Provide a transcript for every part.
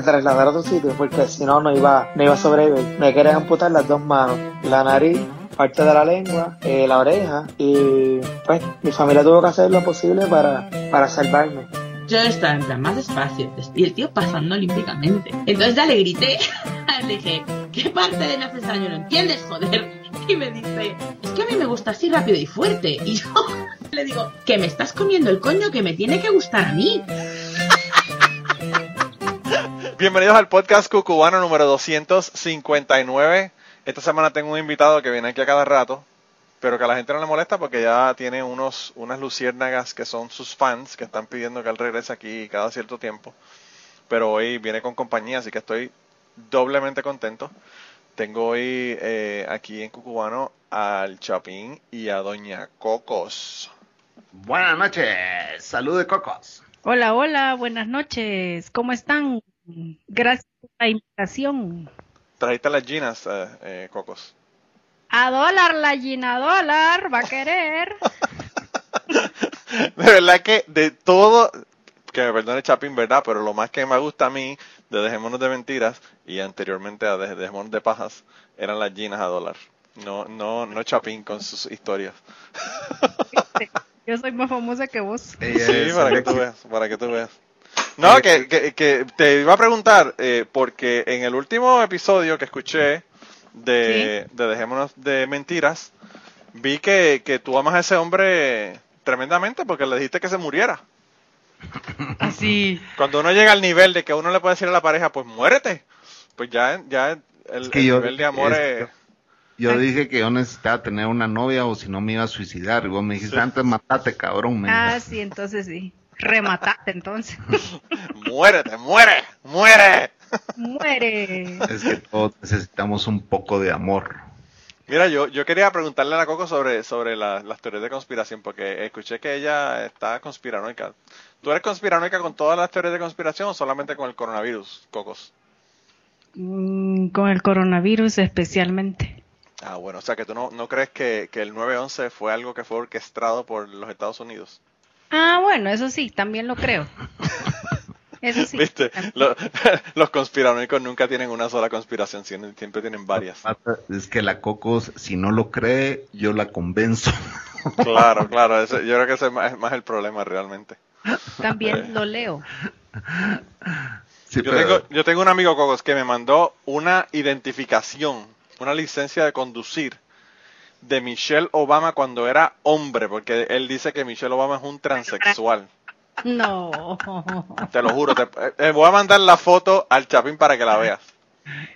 que, trasladar a otro sitio porque si no, no iba, no iba a sobrevivir. Me querían amputar las dos manos, la nariz, parte de la lengua, eh, la oreja y pues mi familia tuvo que hacer lo posible para, para salvarme. Yo estaba en plan más despacio y el tío pasando olímpicamente. Entonces ya le grité, le dije, ¿qué parte de necesario no entiendes, joder? Y me dice, es que a mí me gusta así rápido y fuerte. Y yo le digo, que me estás comiendo el coño que me tiene que gustar a mí. Bienvenidos al podcast cucubano número 259. Esta semana tengo un invitado que viene aquí a cada rato, pero que a la gente no le molesta porque ya tiene unos, unas luciérnagas que son sus fans que están pidiendo que él regrese aquí cada cierto tiempo. Pero hoy viene con compañía, así que estoy doblemente contento. Tengo hoy eh, aquí en Cucubano al Chapín y a Doña Cocos. Buenas noches, salud de Cocos. Hola, hola, buenas noches. ¿Cómo están? Gracias por la invitación. Trajiste las ginas, eh, eh, Cocos. A dólar la Gina, a dólar, va a querer. de verdad que de todo, que me perdone Chapín, ¿verdad? Pero lo más que me gusta a mí de Dejémonos de Mentiras y anteriormente a de Dejémonos de Pajas eran las ginas a dólar. No, no, no Chapín con sus historias. Yo soy más famosa que vos. Sí, para que tú veas, para que tú veas. No, que, que, que te iba a preguntar, eh, porque en el último episodio que escuché de, de Dejémonos de Mentiras, vi que, que tú amas a ese hombre tremendamente porque le dijiste que se muriera. Así. Cuando uno llega al nivel de que uno le puede decir a la pareja, pues muérete, pues ya, ya el, Es que el yo- nivel de amor es- es... Yo dije que yo necesitaba tener una novia o si no me iba a suicidar. Y vos me dijiste, Sí. antes matate, cabrón. me Ah, sí, entonces sí. Rematate entonces. Muérete, muere, muere. Muere. Es que todos necesitamos un poco de amor. Mira, yo, yo quería preguntarle a la Coco sobre, sobre la- las teorías de conspiración, porque escuché que ella está conspiranoica. ¿Tú eres conspiranoica con todas las teorías de conspiración o solamente con el coronavirus, Cocos? Mm, Con el coronavirus especialmente. Ah, bueno, o sea que tú no, no crees que, que el 9-11 fue algo que fue orquestado por los Estados Unidos. Ah, bueno, eso sí, también lo creo. Eso sí. ¿Viste? Lo- los conspiranoicos nunca tienen una sola conspiración, siempre siempre tienen varias. Es que la Cocos, si no lo cree, yo la convenzo. Claro, claro, ese- yo creo que ese es más, es más el problema realmente. También lo leo. Sí, Yo pero- tengo, yo tengo un amigo Cocos que me mandó una identificación, una licencia de conducir de Michelle Obama cuando era hombre, porque él dice que Michelle Obama es un transexual. No. Te lo juro, te, eh, eh, voy a mandar la foto al Chapín para que la veas.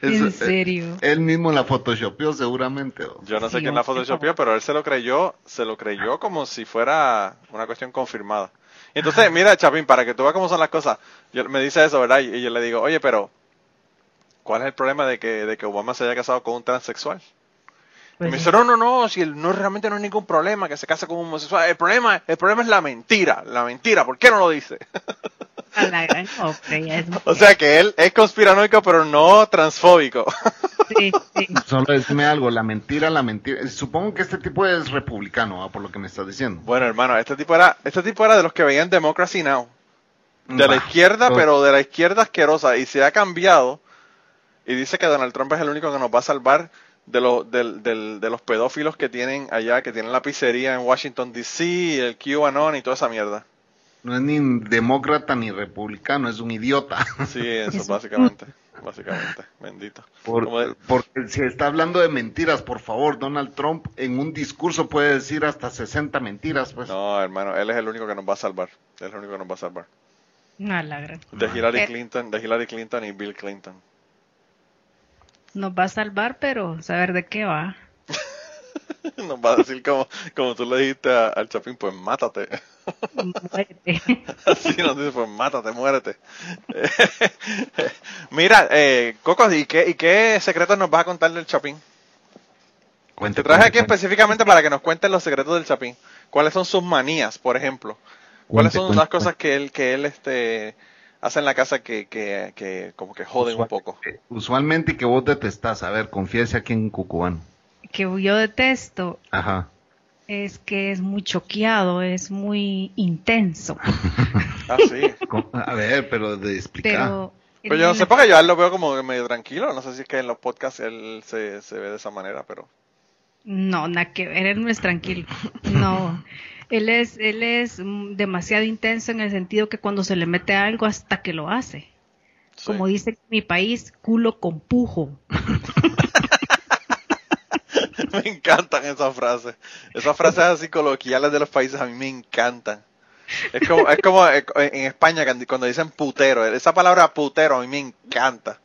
En eh, serio. Él mismo la photoshopeó seguramente. ¿o? Yo no sé Sí, quién la photoshopeó, pero él se lo creyó, se lo creyó como si fuera una cuestión confirmada. Entonces, mira, Chapín, para que tú veas cómo son las cosas, yo, me dice eso, ¿verdad? Y, y yo le digo, oye, pero, ¿cuál es el problema de que, de que Obama se haya casado con un transexual? Y Pues me sí. dice, no, no, no, si él no realmente no hay ningún problema que se case con un homosexual. El problema, el problema es la mentira, la mentira, ¿por qué no lo dice? A la gran hombre, ya es o sea que él es conspiranoico, pero no transfóbico. Sí, sí. Solo decime algo, la mentira, la mentira. Supongo que este tipo es republicano, ¿ah? por lo que me estás diciendo. bueno, hermano, este tipo era, este tipo era de los que veían Democracy Now. De la izquierda, pero de la izquierda asquerosa. Y se ha cambiado. Y dice que Donald Trump es el único que nos va a salvar de, los del- del- de los pedófilos que tienen allá, que tienen la pizzería en Washington, D.C., el QAnon y toda esa mierda. No es ni demócrata ni republicano, es un idiota. Sí, eso básicamente. Básicamente. Bendito. Por- de- porque si está hablando de mentiras, por favor, Donald Trump en un discurso puede decir hasta 60 mentiras, pues. No, hermano, él es el único que nos va a salvar. Él es el único que nos va a salvar. A la gran. De Hillary Eh. Clinton, de Hillary Clinton y Bill Clinton. Nos va a salvar, pero saber de qué va. Nos va a decir como, como tú le dijiste a- al Chapín, pues mátate. Muérete. Así nos dice, pues mátate, muérete. Mira, eh, Coco, ¿y qué, ¿y qué secretos nos vas a contar del Chapín? Cuente, Te traje cuente, aquí cuente. específicamente para que nos cuentes los secretos del Chapín. ¿Cuáles son sus manías, por ejemplo? ¿Cuáles Cuente, son cuente, las cosas que él, que él este, hace en la casa que, que, que como que joden un poco? eh, Usualmente y que vos detestás, a ver, confiese aquí en Cucubano. Que yo detesto. Ajá. Es que es muy choqueado, es muy intenso. Ah, sí. A ver, pero de explicar. Pero. Pues yo no sé, porque yo lo veo como medio tranquilo. No sé si es que en los podcasts él se, se ve de esa manera, pero. No, nada que ver, él no es tranquilo. No. Él es, él es mm, demasiado intenso en el sentido que cuando se le mete algo hasta que lo hace. sí. Como dice en mi país, culo con pujo. Me encantan esas frases. Esas frases así coloquiales de los países a mí me encantan. Es como, es como eh, en España cuando- dicen putero. Esa palabra putero a mí me encanta.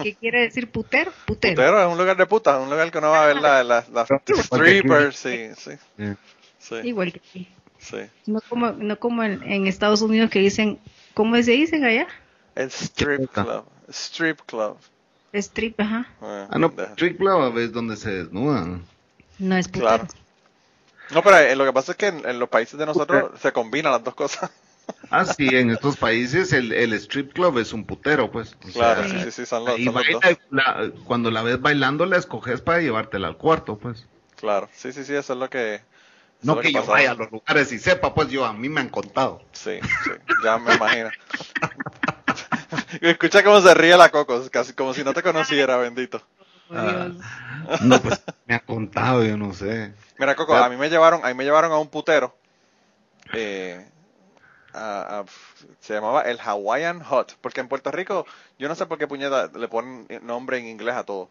¿Y ¿Qué quiere decir putero? Putero. Putero es un lugar de putas, un lugar que uno va a ver las la, las strippers, sí, sí, Sí. Igual que aquí. sí. No como, no como en, en Estados Unidos que dicen, ¿cómo se dicen allá? El strip club, strip club. Strip, ajá. Eh, Ah, no. Trick Club es donde se desnudan. No es putero. Claro. No, pero eh, lo que pasa es que en, en los países de nosotros se combinan las dos cosas. Ah, sí, en estos países el, el strip club es un putero, pues. O Claro, sea, sí, sí, sí, son los, ahí son los dos. baila, la- cuando la ves bailando, la escoges para llevártela al cuarto, pues. Claro, sí, sí, sí, eso es lo que. No que yo vaya a los lugares y sepa, pues yo a mí me han contado. Sí, sí, ya me imagino. Escucha cómo se ríe la Coco, casi como si no te conociera, bendito. Ah. No, pues me han contado, yo no sé. Mira, Coco, a mí me llevaron, a mí me llevaron a un putero. eh, a- a- se llamaba el Hawaiian Hot, porque en Puerto Rico, yo no sé por qué puñeta le ponen nombre en inglés a todo.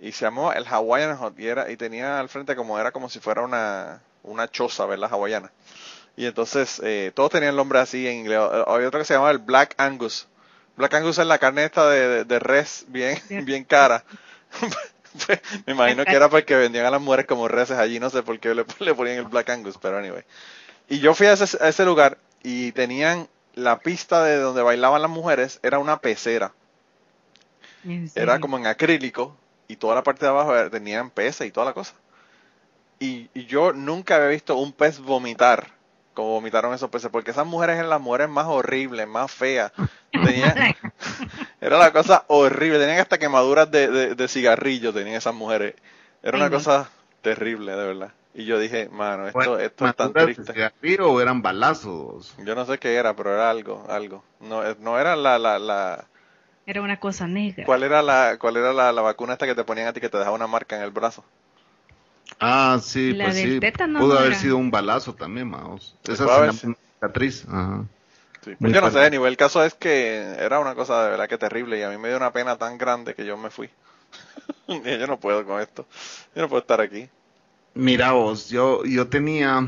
Y se llamó el Hawaiian Hot y era y tenía al frente como era como si fuera una una choza, ¿verdad? hawaiana. Y entonces eh, todos tenían el nombre así en inglés. Eh, Había otro que se llamaba el Black Angus. Black Angus es la carne esta de, de- de res bien bien cara. Me imagino que era porque vendían a las mujeres como reses allí, no sé por qué le, le ponían el Black Angus, pero anyway. Y yo fui a ese, a ese lugar y tenían la pista de donde bailaban las mujeres, era una pecera. Era como en acrílico y toda la parte de abajo era- tenían peces y toda la cosa. Y, y yo nunca había visto un pez vomitar como vomitaron esos peces, porque esas mujeres eran las mujeres más horribles, más feas. Tenían, era la cosa horrible, tenían hasta quemaduras de, de, de cigarrillo, tenían esas mujeres. Era una cosa terrible, de verdad. Y yo dije, mano, esto, Bueno, esto es tan ¿maduras de triste. cigarrillo o eran balazos? Yo no sé qué era, pero era algo, algo. No, eh, no era la, la, la, Era una cosa negra. ¿cuál era la, cuál era la, la vacuna esta que te ponían a ti que te dejaba una marca en el brazo? Ah, sí, La pues del sí. tétano Pudo no haber era. sido un balazo también, Maos. Esa Puede haber es una cicatriz. Ajá. Sí, pues yo no sé, anyway, el caso es que era una cosa de verdad que terrible y a mí me dio una pena tan grande que yo me fui. Yo no puedo con esto. Yo no puedo estar aquí. Mira vos, yo, yo tenía,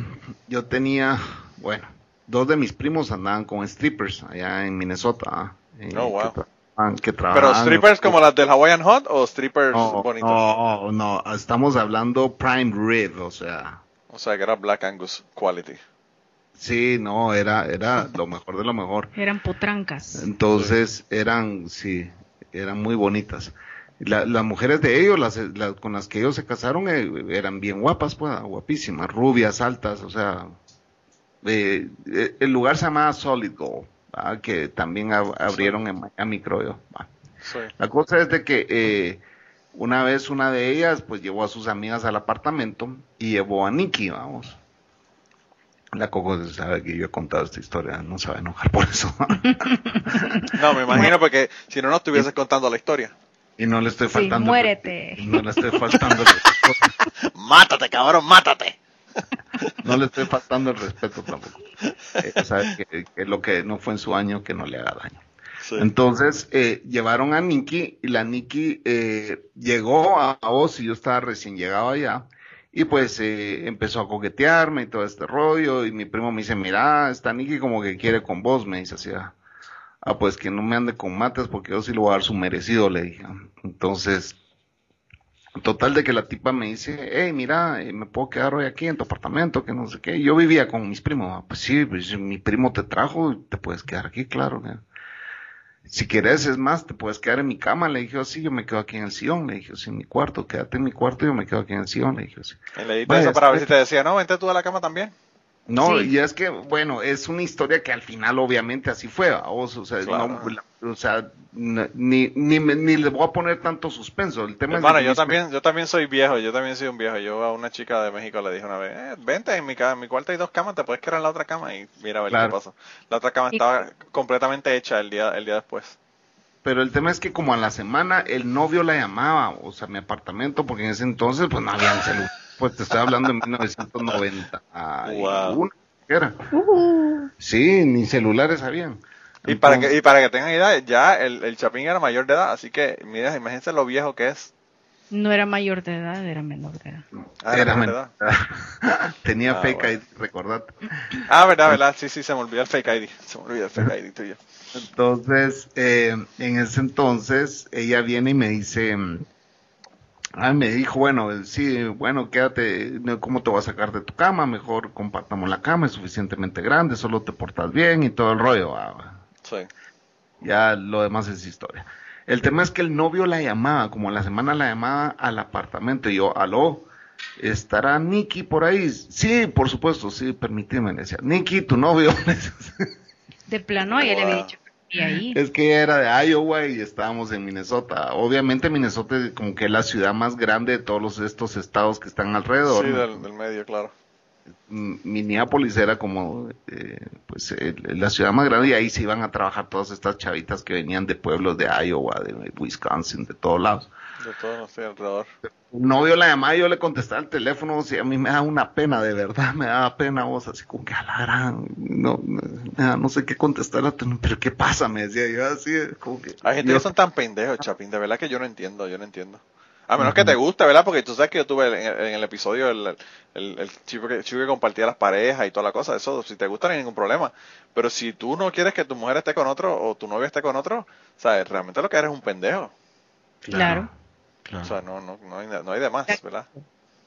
yo tenía, bueno, dos de mis primos andaban con strippers allá en Minnesota. eh, Oh, wow. Que Pero strippers como las del Hawaiian Hot o strippers no, bonitos. no, no, estamos hablando prime rib, o sea, O sea, que era Black Angus quality. sí, no, era, era lo mejor de lo mejor. Eran potrancas. Entonces eran, sí, eran muy bonitas. La- las mujeres de ellos, las, las- con las que ellos se casaron, eh, eran bien guapas, pues, guapísimas, rubias, altas, o sea, eh, eh, el lugar se llamaba Solid Gold, ¿va? que también ab- abrieron en Miami, creo yo. ¿va? Sí. La cosa es de que eh, una vez una de ellas, pues, llevó a sus amigas al apartamento y llevó a Nikki, vamos. La Coco sabe que yo he contado esta historia, no se va a enojar por eso. No, me imagino porque si no, no estuvieses contando la historia. Y no le estoy Sí, faltando. el muérete. No le estoy faltando. Mátate, cabrón, mátate. No le estoy faltando el respeto tampoco. Eh, que, que lo que no fue en su año, que no le haga daño. Sí. Entonces, eh, llevaron a Nikki y la Nikki eh, llegó a, a Oz y yo estaba recién llegado allá. Y pues eh, empezó a coquetearme y todo este rollo. Y mi primo me dice, mira, esta Nikki como que quiere con vos, me dice así. ah, Ah, pues que no me ande con mates porque yo sí le voy a dar su merecido, le dije. Entonces, total de que la tipa me dice, hey, mira, eh, me puedo quedar hoy aquí en tu apartamento, que no sé qué. Yo vivía con mis primos. Pues sí, pues, mi primo te trajo, te puedes quedar aquí, claro. Si quieres, es más, te puedes quedar en mi cama. Le dije, sí, yo me quedo aquí en el sillón. Le dije, sí, en mi cuarto, quédate en mi cuarto, yo me quedo aquí en el sillón. Le dije, sí. Y le diste eso para ver si te decía, no, vente tú a la cama también. No, Sí. y es que, bueno, es una historia que al final obviamente así fue, vos, o sea, Claro. no, la- o sea, ni, ni, me- ni le voy a poner tanto suspenso. El tema Hermano, es yo también, yo también soy viejo, yo también soy un viejo. Yo a una chica de México le dije una vez, eh, vente, en mi, en mi cuarto hay dos camas, te puedes quedar en la otra cama y mira a ver Claro. qué pasa. La otra cama Y- estaba completamente hecha el día, el día después. Pero el tema es que como a la semana el novio la llamaba, o sea, mi apartamento, porque en ese entonces pues no había celular. Pues te estoy hablando de 1991. Wow. ¿qué era? Sí, ni celulares habían. Y para que, y para que tengan idea, ya el, el Chapín era mayor de edad, así que mira, imagínense lo viejo que es. No era mayor de edad, era menor de edad. Ah, Era mayor de edad. Tenía Ah, fake bueno. ID, recordate. Ah, verdad, verdad, sí, sí, se me olvidó el fake ID. Se me olvidó el fake ID tuyo. Entonces, eh, en ese entonces, ella viene y me dice, ah, me dijo, bueno, sí, bueno, quédate, no, ¿cómo te voy a sacar de tu cama? Mejor compartamos la cama, es suficientemente grande, solo te portas bien y todo el rollo. ah, Sí. ya lo demás es historia. El tema es que el novio la llamaba, como a la semana la llamaba al apartamento, y yo, aló, ¿estará Nicky por ahí? Sí, por supuesto, sí, permíteme, decía, Nicky, tu novio. De plano, ya le había dicho y ahí. Es que era de Iowa y estábamos en Minnesota. Obviamente Minnesota es como que la ciudad más grande de todos los- estos estados que están alrededor. Sí, ¿no? del, del medio, claro. Minneapolis era como eh, pues eh, la ciudad más grande y ahí se iban a trabajar todas estas chavitas que venían de pueblos de Iowa, de Wisconsin, de todos lados. De todo nuestro alrededor. Un novio la llamaba y yo le contestaba el teléfono, o sea, a mí me da una pena, de verdad, me daba pena vos, así como que a la gran, no, no, no sé qué contestar, pero qué pasa, me decía yo así, como que... Hay gente yo- que son tan pendejos, Chapín, de verdad que yo no entiendo, yo no entiendo. A menos que te guste, ¿verdad? Porque tú sabes que yo tuve en, el- en el episodio el, el, el chico, que, chico que compartía las parejas y toda la cosa, eso si te gusta no hay ningún problema. Pero si tú no quieres que tu mujer esté con otro o tu novia esté con otro, ¿sabes? Realmente lo que eres es un pendejo. Claro. O sea, no, no, no, hay, no hay de más, ¿verdad?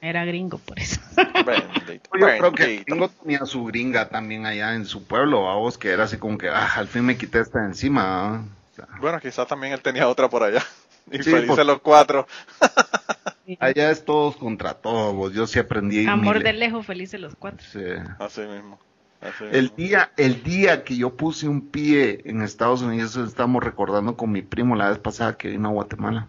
Era gringo, por eso. Bendito, Yo creo que el gringo tenía su gringa también allá en su pueblo, a vos que era así como que, ah, al fin me quité esta encima. O sea, Bueno, quizás también él tenía otra por allá. Y Sí, felices pues- los cuatro. allá es todos contra todos, yo sí aprendí. Amor miles. de lejos, felices los cuatro. Sí. Así mismo. así El mismo. día, el día que yo puse un pie en Estados Unidos, eso estábamos recordando con mi primo la vez pasada que vino a Guatemala.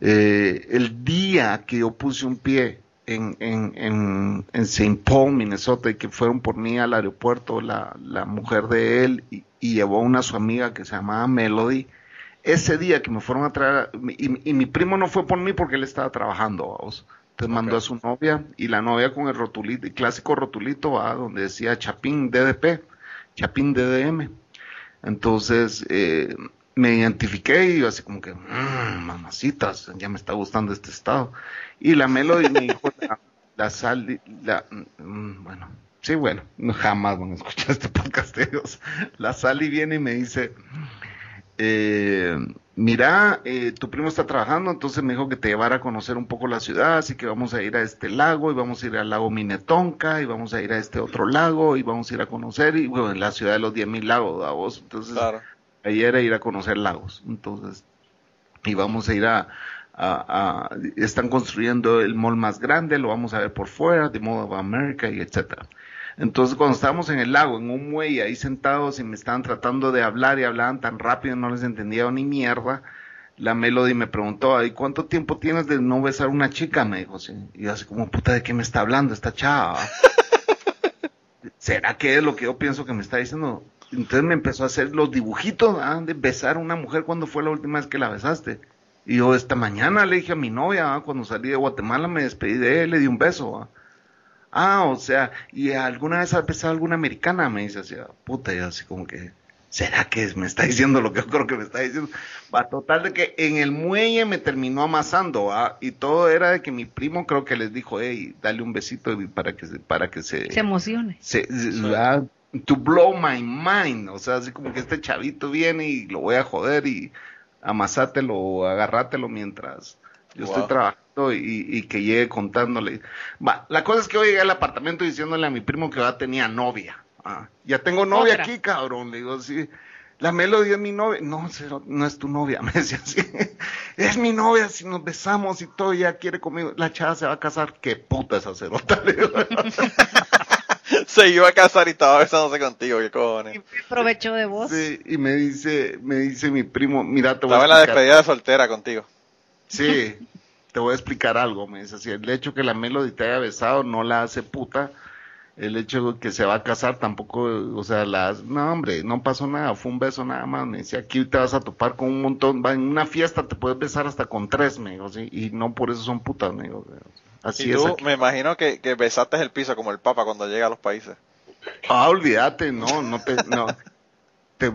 Eh, el día que yo puse un pie en, en, en, en St. Paul, Minnesota, y que fueron por mí al aeropuerto, la, la mujer de él, y, y llevó a una su amiga que se llamaba Melody. Ese día que me fueron a traer, y, y mi primo no fue por mí porque él estaba trabajando, vamos. Entonces mandó a su novia y la novia con el rotulito, el clásico rotulito, ¿va? donde decía Chapín DDP, Chapín DDM. Entonces eh, me identifiqué y yo así como que, "Mm, mamacitas, ya me está gustando este estado. Y la Melody me dijo, la, la sal, la, mm, bueno, sí, bueno, no, jamás van a escuchar este podcast de ellos. La Sally viene y me dice, eh, mira, eh, tu primo está trabajando, entonces me dijo que te llevara a conocer un poco la ciudad, así que vamos a ir a este lago y vamos a ir al lago Minetonka y vamos a ir a este otro lago y vamos a ir a conocer y bueno, en la ciudad de los 10.000 lagos, Davos. Entonces, Claro. ahí era ir a conocer lagos. Entonces, y vamos a ir a, a- a- están construyendo el mall más grande, lo vamos a ver por fuera, de Mall of America y etcétera. Entonces, cuando estábamos en el lago, en un muelle, ahí sentados y me estaban tratando de hablar y hablaban tan rápido, no les entendía ni mierda, la Melody me preguntó, ¿y cuánto tiempo tienes de no besar a una chica? Me dijo, sí. Y yo así como, puta, ¿de qué me está hablando esta chava? ¿Será que es lo que yo pienso que me está diciendo? Entonces me empezó a hacer los dibujitos ¿ah? de besar a una mujer cuando fue la última vez que la besaste. Y yo esta mañana le dije a mi novia, ¿ah? cuando salí de Guatemala me despedí de él, le di un beso. ¿ah? Ah, o sea, ¿y alguna vez has besado a alguna americana? Me dice así, ah, puta, yo así como que, ¿será que me está diciendo lo que yo creo que me está diciendo? Va, total de que en el muelle me terminó amasando, ¿ah? y todo era de que mi primo creo que les dijo, hey, dale un besito y para que se, para que se, Se emocione. se- se- ah, to blow my mind, o sea, así como que este chavito viene y lo voy a joder y amasátelo o agarrátelo mientras yo Wow. estoy trabajando y, y que llegue contándole. Va, la cosa es que hoy llegué al apartamento diciéndole a mi primo que ya tenía novia. Ah, ya tengo novia Otra. aquí, cabrón. Le digo, sí. La Melody es mi novia. No, cero, no es tu novia, me decía así. Es mi novia, si nos besamos y todo, ya quiere conmigo. La chava se va a casar. Qué puta esa cerota, le digo. Se iba a casar y estaba besándose contigo, qué cojones. Aprovecho de vos. Sí, y me dice, me dice mi primo, mira, te voy Estaba a en la explicar. despedida de soltera contigo. Sí, te voy a explicar algo, me dice así, el hecho que la Melody te haya besado no la hace puta, el hecho de que se va a casar tampoco, o sea, las, no hombre, no pasó nada, fue un beso nada más, me dice, aquí te vas a topar con un montón, va en una fiesta te puedes besar hasta con tres, me dijo, sí, y no por eso son putas, me dijo, así y es tú, aquí. me imagino que, que besaste el piso como el papa cuando llega a los países. Ah, olvídate, no, no te, no. Te-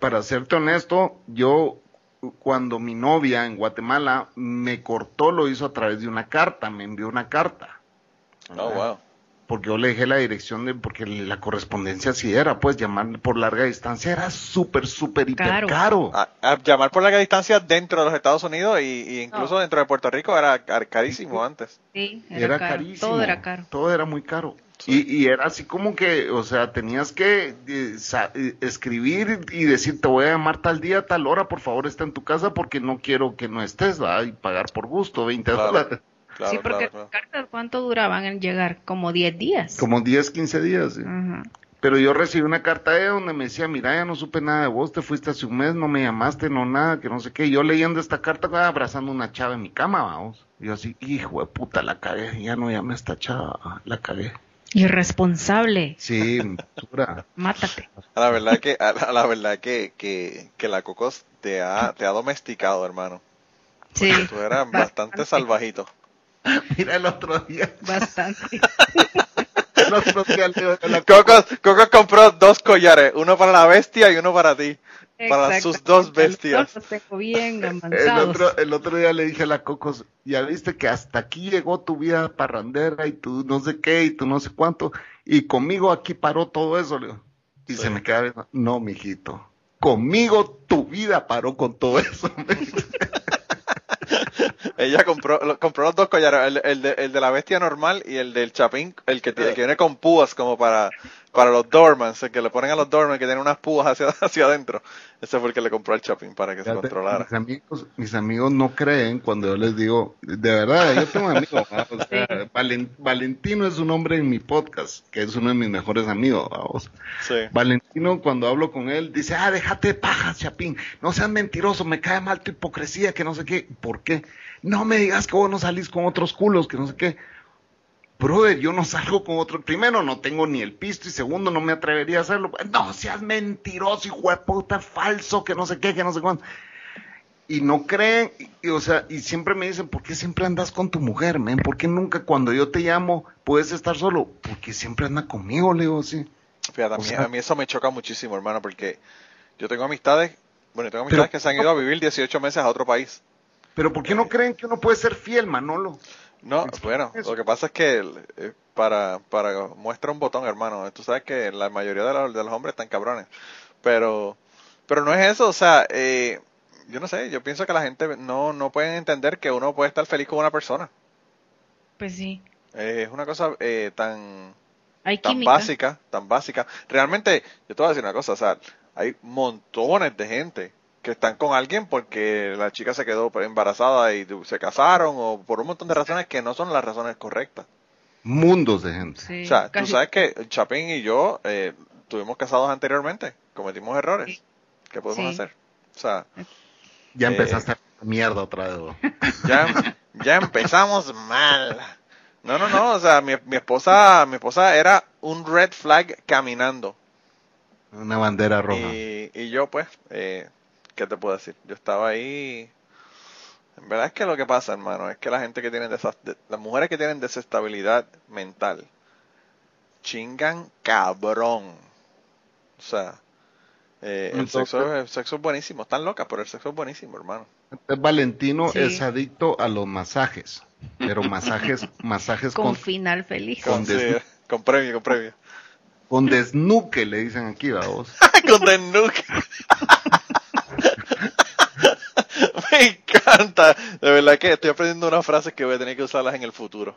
para serte honesto, yo cuando mi novia en Guatemala me cortó, lo hizo a través de una carta, me envió una carta. Oh, wow. Porque yo le dejé la dirección de, porque la correspondencia sí era, pues llamar por larga distancia era súper, súper, hiper Caro. caro. A, a llamar por larga distancia dentro de los Estados Unidos y, y incluso dentro de Puerto Rico era car- carísimo antes. Sí, era, Era, caro. carísimo. Todo era caro. Todo era muy caro. Sí. Y, y era así como que, o sea, tenías que eh, eh, escribir y decir, te voy a llamar tal día, tal hora, por favor, está en tu casa porque no quiero que no estés, ¿va? Y pagar por gusto, 20 Claro. dólares. Claro, sí, porque claro, claro. las cartas, ¿cuánto duraban en llegar? Como 10 días. Como 10, 15 días. sí. Ajá. Pero yo recibí una carta de donde me decía, mira, ya no supe nada de vos, te fuiste hace un mes, no me llamaste, no nada, que no sé qué. Y yo leyendo esta carta, ah, abrazando una chava en mi cama, vamos. Y yo así, hijo de puta, la cagué, ya no llamé a esta chava, la cagué. Irresponsable. Sí, dura. Mátate. A la verdad que, a la, a la verdad que, que, que la Cocos te ha, te ha domesticado, hermano. Sí. Tú eras bastante salvajito. Mira el otro día, Bastante. el otro día de la Cocos, Cocos compró dos collares, uno para la bestia y uno para ti. Para sus dos bestias. Los tengo bien El otro, el otro día le dije a la Cocos, ya viste que hasta aquí llegó tu vida parrandera y tú no sé qué y tú no sé cuánto, y conmigo aquí paró todo eso, le digo. Y Sí. se me queda viendo, no, mijito, conmigo tu vida paró con todo eso. Ella compró, lo- compró los dos collares, el, el de, el de la bestia normal y el del chapín, el que, tiene, que viene con púas como para, para los dormans, que le ponen a los dormans que tienen unas púas hacia, hacia adentro. Ese fue el que le compró el chapín para que se controlara. Mis amigos, mis amigos no creen cuando yo les digo, de verdad, yo tengo amigos, o sea, Valen- Valentino es un hombre en mi podcast, que es uno de mis mejores amigos, vamos. Sí. Valentino, cuando hablo con él, dice, ah, déjate de pajas, Chapín, no seas mentiroso, me cae mal tu hipocresía, que no sé qué. ¿Por qué? No me digas que vos no salís con otros culos, que no sé qué. Brother, yo no salgo con otro. Primero, no tengo ni el pisto y segundo, no me atrevería a hacerlo. No seas mentiroso, hijo de puta, falso, que no sé qué, que no sé cuándo. Y no creen, y, y, o sea, y siempre me dicen, ¿por qué siempre andas con tu mujer, men? ¿Por qué nunca cuando yo te llamo puedes estar solo? Porque siempre anda conmigo, le digo, sí. Fíjate, a mí, sea- a mí eso me choca muchísimo, hermano, porque yo tengo amistades, bueno, tengo Pero- amistades que se han ido a vivir 18 meses a otro país. Pero ¿por qué no creen que uno puede ser fiel, Manolo? No, bueno, eso. lo que pasa es que eh, para, para muestra un botón, hermano. Tú sabes que la mayoría de los, de los hombres están cabrones. Pero, pero no es eso, o sea, eh, yo no sé, yo pienso que la gente no, no puede entender que uno puede estar feliz con una persona. Pues sí. Eh, es una cosa eh, tan, Hay tan química. básica, tan básica. Realmente, yo te voy a decir una cosa, o sea, hay montones de gente que están con alguien porque la chica se quedó embarazada y se casaron o por un montón de razones que no son las razones correctas. Mundos de gente. Sí, O sea, tú casi- sabes que Chapín y yo eh, estuvimos casados anteriormente, cometimos errores. Sí. ¿Qué podemos Sí. hacer? O sea, Ya Eh, empezaste a mierda otra vez. ¿no? ya, ya empezamos mal. No, no, no, o sea, mi, mi esposa, mi esposa era un red flag caminando. Una bandera roja. Y, y yo, pues, eh, ¿qué te puedo decir? Yo estaba ahí. En verdad es que lo que pasa, hermano, es que la gente que tiene las mujeres que tienen desestabilidad mental chingan cabrón. O sea, eh, el, Entonces- sexo, el sexo es buenísimo. Están locas, pero el sexo es buenísimo, hermano. Valentino Sí. es adicto a los masajes. Pero masajes, masajes con con, final feliz. Con Sí, des- con premio, con premio. con desnuque, le dicen aquí, vamos. con desnuque. Me encanta. De verdad que estoy aprendiendo unas frases que voy a tener que usarlas en el futuro.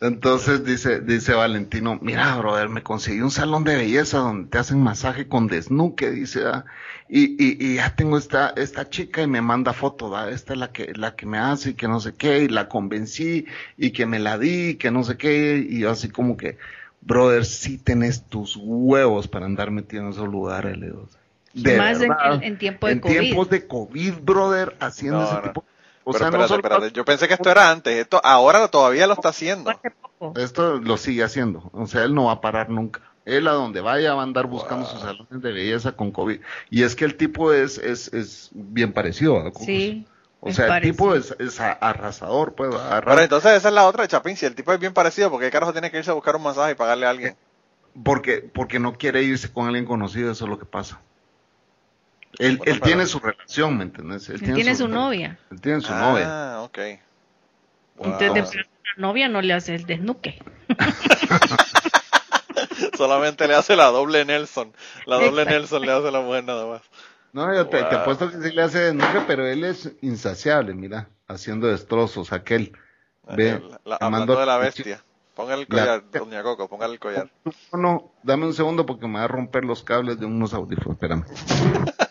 Entonces dice, dice Valentino, mira, brother, me conseguí un salón de belleza donde te hacen masaje con desnuque, dice, ah, y, y, ya tengo esta, esta chica y me manda foto, ¿va? esta es la que, la que me hace y que no sé qué, y la convencí y que me la di y que no sé qué, y yo así como que, brother, sí tenés tus huevos para andar metido en esos lugares, Leo. De Más en, verdad. en- en tiempo de en COVID. tiempos de COVID, brother, haciendo No, ese no. tipo. O Pero sea, no espérate, solo espérate. Yo pensé que esto era antes. Esto ahora todavía lo está haciendo. Esto lo sigue haciendo. O sea, él no va a parar nunca. Él a donde vaya va a andar buscando sus salones de belleza con COVID. Y es que el tipo es, es, es bien parecido. Sí. O sea, el tipo es, arrasador, pues. Pero entonces esa es la otra de Chapín. Si el tipo es bien parecido, ¿por qué carajo tiene que irse a buscar un masaje y pagarle a alguien? Porque, porque no quiere irse con alguien conocido, eso es lo que pasa. Él, él tiene su relación, ¿me entiendes? Él tiene su novia. Él tiene su novia. Ah, ok. Wow. Entonces, de pronto, la novia no le hace el desnuque. Solamente le hace la doble Nelson. La doble Exacto. Nelson le hace la mujer nada más. No, yo te, te Wow. apuesto que sí le hace desnuque, pero él es insaciable, mira, haciendo destrozos, aquel. Ve, La- la- hablando de la bestia. Póngale el La- collar, doña Coco, póngale el collar. No, no, dame un segundo porque me va a romper los cables de unos audífonos, espérame.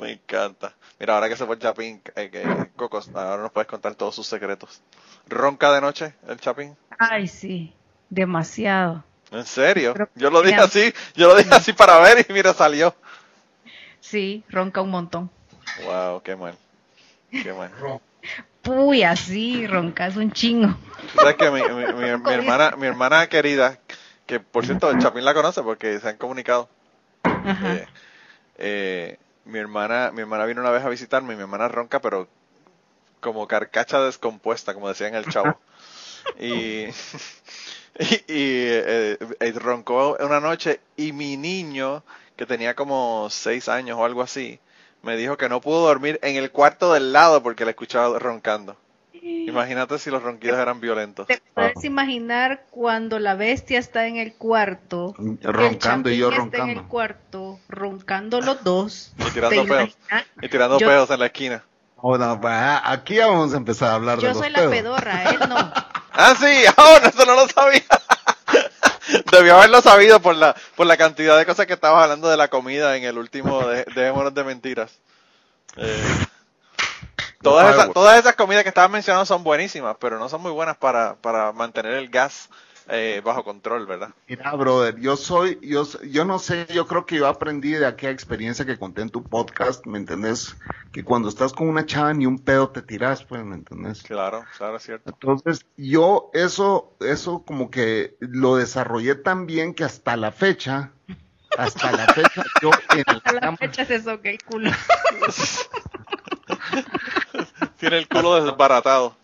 Me encanta. Mira, ahora que se fue el Chapín, eh, que, Cocos, ahora nos puedes contar todos sus secretos. ¿Ronca de noche el Chapín? Ay, sí. Demasiado. ¿En serio? Pero- Yo lo dije mira. así, yo lo dije así para ver y mira, salió. Sí, ronca un montón. Wow, qué mal. Qué mal. Uy, así, roncas un chingo. ¿Sabes que mi, mi- mi- mi hermana, mi hermana querida, que por cierto el Chapín la conoce porque se han comunicado. Ajá. Eh, eh, mi hermana, mi hermana vino una vez a visitarme y mi hermana ronca, pero como carcacha descompuesta, como decían el chavo. Y, y, y, eh, eh, roncó una noche y mi niño, que tenía como seis años o algo así, me dijo que no pudo dormir en el cuarto del lado porque la escuchaba roncando. Imagínate si los ronquidos eran violentos. ¿Te puedes imaginar cuando la bestia está en el cuarto? Roncando el y yo está en el roncando. cuarto, roncando los dos. Y tirando ¿Te pedos. imaginas? Y tirando Yo- pedos en la esquina. Oh, no, va, aquí ya vamos a empezar a hablar de Yo los soy la pedos. pedorra, él no. Ah, sí, ahora eso no lo sabía. Debió haberlo sabido por la, por la cantidad de cosas que estabas hablando de la comida en el último de, Dejémonos de Mentiras. Eh, todas, esas, todas esas comidas que estabas mencionando son buenísimas, pero no son muy buenas para, para mantener el gas eh, bajo control, ¿verdad? Mira, brother, yo soy, yo, yo no sé, yo creo que yo aprendí de aquella experiencia que conté en tu podcast, ¿me entendés? Que cuando estás con una chava ni un pedo te tiras, pues, ¿me entendés? Claro, claro, es cierto. Entonces, yo eso, eso como que lo desarrollé tan bien que hasta la fecha, hasta la fecha, yo en la la cama, fecha se soca el culo. Tiene el culo desbaratado.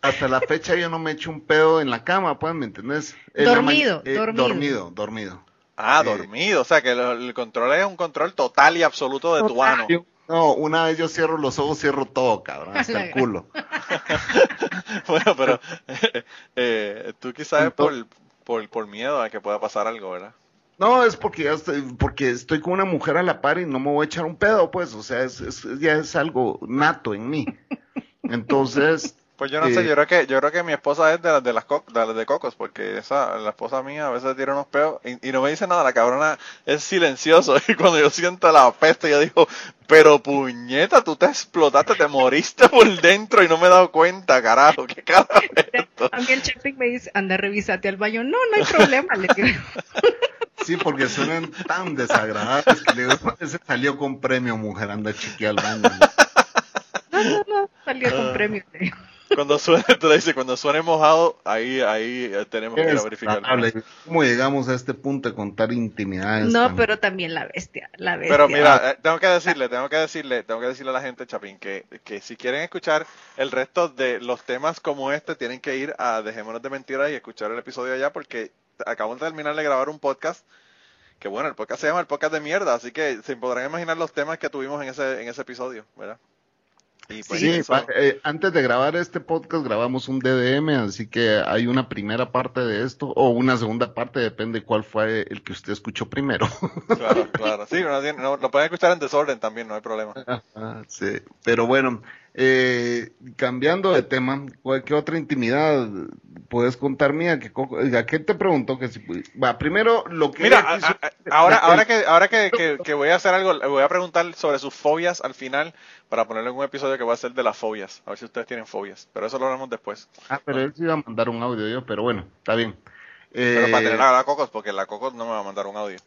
hasta la fecha yo no me echo un pedo en la cama, pues, ¿me entendés? Dormido, eh, dormido. dormido, dormido. Ah, Eh. dormido. O sea, que lo- el control es un control total y absoluto de tu ano. No, una vez yo cierro los ojos, cierro todo, cabrón, hasta el culo. bueno, pero eh, tú quizás por, por, por miedo a que pueda pasar algo, ¿verdad? No, es porque ya estoy, porque estoy con una mujer a la par y no me voy a echar un pedo, pues, o sea, es, es- ya es algo nato en mí. Entonces, Pues yo no Eh, sé, yo creo que yo creo que mi esposa es de las de las, co- de las de cocos, porque esa la esposa mía a veces tira unos peos y, y no me dice nada, la cabrona es silencioso y cuando yo siento la peste yo digo, pero puñeta, tú te explotaste, te moriste por dentro y no me he dado cuenta, carajo, qué carajo es esto? A mí el Chapín me dice, anda, revísate al baño. No, no hay problema, le digo. sí, porque suenan tan desagradables que le digo, ese salió con premio, mujer, anda chiqui al baño. No, no, no, salió Ah. con premio. le digo. Cuando suene, tú le dices, cuando suene mojado, ahí, ahí eh, tenemos que verificar. ¿Cómo llegamos a este punto de contar intimidades? No, pero también la bestia, la bestia. Pero mira, eh, tengo que decirle, tengo que decirle, tengo que decirle a la gente, Chapín, que, que si quieren escuchar el resto de los temas como este, tienen que ir a Dejémonos de Mentiras y escuchar el episodio allá, porque acabamos de terminar de grabar un podcast, que bueno, el podcast se llama el podcast de mierda, así que se podrán imaginar los temas que tuvimos en ese, en ese episodio, ¿verdad? Y pues Sí, eso- eh, antes de grabar este podcast grabamos un DDM, así que hay una primera parte de esto, o una segunda parte, depende cuál fue el que usted escuchó primero. claro, claro. Sí, no lo pueden escuchar en desorden también, no hay problema. Sí, pero bueno, eh, cambiando de tema, ¿cuál- ¿qué otra intimidad puedes contar mía? ¿Qué, co- ¿A qué te preguntó que si va primero lo que Mira, ella quiso- a- a- ahora, ahora que, ahora que, que- que voy a hacer algo, voy a preguntar sobre sus fobias al final para ponerle un episodio que va a ser de las fobias. A ver si ustedes tienen fobias. Pero eso lo haremos después. Ah, pero él sí iba a mandar un audio yo, pero bueno, está bien. Pero para Eh, tener a la Cocos, porque la Cocos no me va a mandar un audio.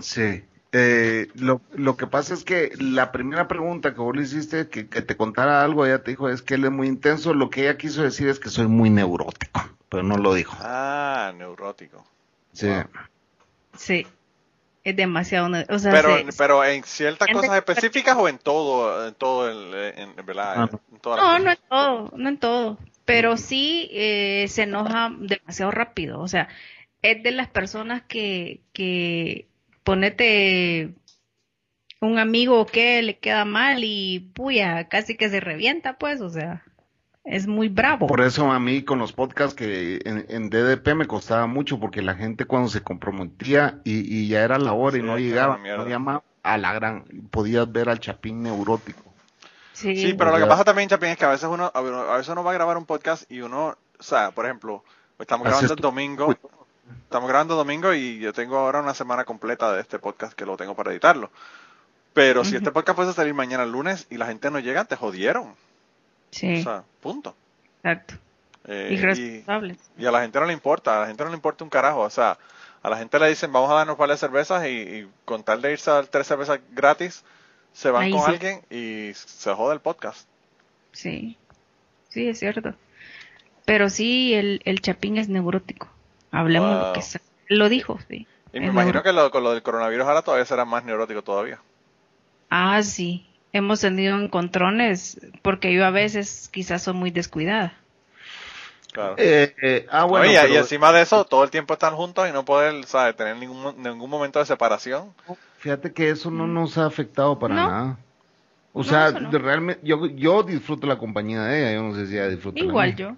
Sí. Eh, lo, lo que pasa es que la primera pregunta que vos le hiciste, que, que te contara algo, ella te dijo, es que él es muy intenso. Lo que ella quiso decir es que soy muy neurótico, pero no lo dijo. Ah, neurótico. Sí. Wow. Sí. Es demasiado. O sea, Pero, se- pero en ciertas cosas específicas o en todo, en todo el, en, en- ¿verdad? Ah, En No, cosas. no en todo, no en todo. Pero sí eh, se enoja demasiado rápido. O sea, es de las personas que, que ponete un amigo que le queda mal y puya, casi que se revienta, pues, o sea, es muy bravo. Por eso a mí con los podcasts que en, en DDP me costaba mucho porque la gente cuando se comprometía y, y ya era la hora y no llegaba, no llamaba a la gran, podías ver al chapín neurótico. Sí, Sí, pero lo que pasa también, Chapín, es que a veces uno, a veces uno va a grabar un podcast y uno, o sea, por ejemplo, estamos grabando el domingo, estamos grabando domingo y yo tengo ahora una semana completa de este podcast que lo tengo para editarlo. Pero si este podcast fuese a salir mañana el lunes y la gente no llega, te jodieron. sí, O sea, punto. exacto. Eh, y, a la gente no le importa, a la gente no le importa un carajo. O sea, a la gente le dicen, vamos a darnos varias cervezas y, y con tal de irse a dar tres cervezas gratis, se van Ahí con sí. alguien y se jode el podcast. Sí, sí, es cierto. Pero sí, el, el Chapín es neurótico. Hablemos Wow. lo que sea. Lo dijo, sí. Y me Es imagino que lo, con lo del coronavirus ahora todavía será más neurótico todavía. Ah, sí. Hemos tenido encontrones porque yo a veces quizás soy muy descuidada. Claro. Eh, eh, ah, bueno, Oye, y pero encima de eso, todo el tiempo están juntos y no poder, ¿sabes? Tener ningún, ningún momento de separación. fíjate que eso no nos ha afectado para No. nada. O No, sea, no. realmente yo, yo disfruto la compañía de ella, yo no sé si ella disfruta la Igual mía. yo.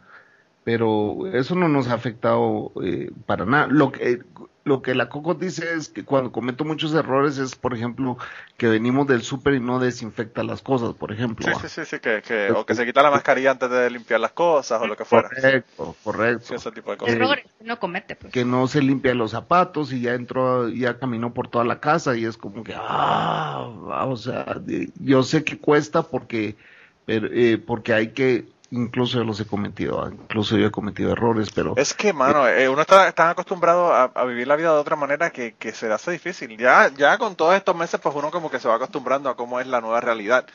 Pero eso no nos ha afectado eh, para nada. Lo que, lo que la Coco dice es que cuando cometo muchos errores es, por ejemplo, que venimos del súper y no desinfecta las cosas, por ejemplo. Sí, sí, sí, sí, que, que, o que se quita la mascarilla antes de limpiar las cosas o lo que fuera. Correcto, correcto. Sí, ese tipo de cosas. Errores que no comete, pues. Que no se limpia los zapatos y ya entró, ya caminó por toda la casa y es como que, ah, ah, o sea, yo sé que cuesta porque, pero, eh, porque hay que, incluso yo los he cometido, incluso yo he cometido errores, pero Es que, mano, eh, uno está tan acostumbrado a, a vivir la vida de otra manera que, que se le hace difícil. Ya, ya con todos estos meses, pues uno como que se va acostumbrando a cómo es la nueva realidad.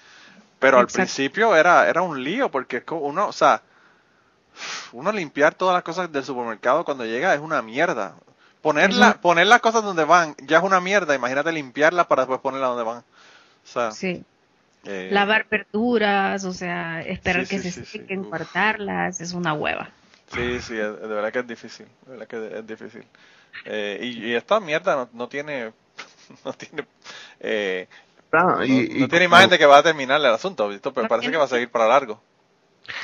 Pero al principio era, era un lío porque es como uno, o sea, uno limpiar todas las cosas del supermercado cuando llega es una mierda. Ponerla, poner las cosas donde van ya es una mierda. Imagínate limpiarlas para después ponerlas donde van. O sea, Sí. Eh, Lavar verduras, o sea, esperar Sí, que sí, se sí, sequen, Uf. guardarlas, es una hueva. Sí, sí, de verdad que es difícil, de verdad que es difícil. Eh, y, y esta mierda no, no tiene, no tiene, eh, Ah, no, y- no y tiene como- imagen de que va a terminar el asunto, ¿visto? pero parece que va a seguir para largo.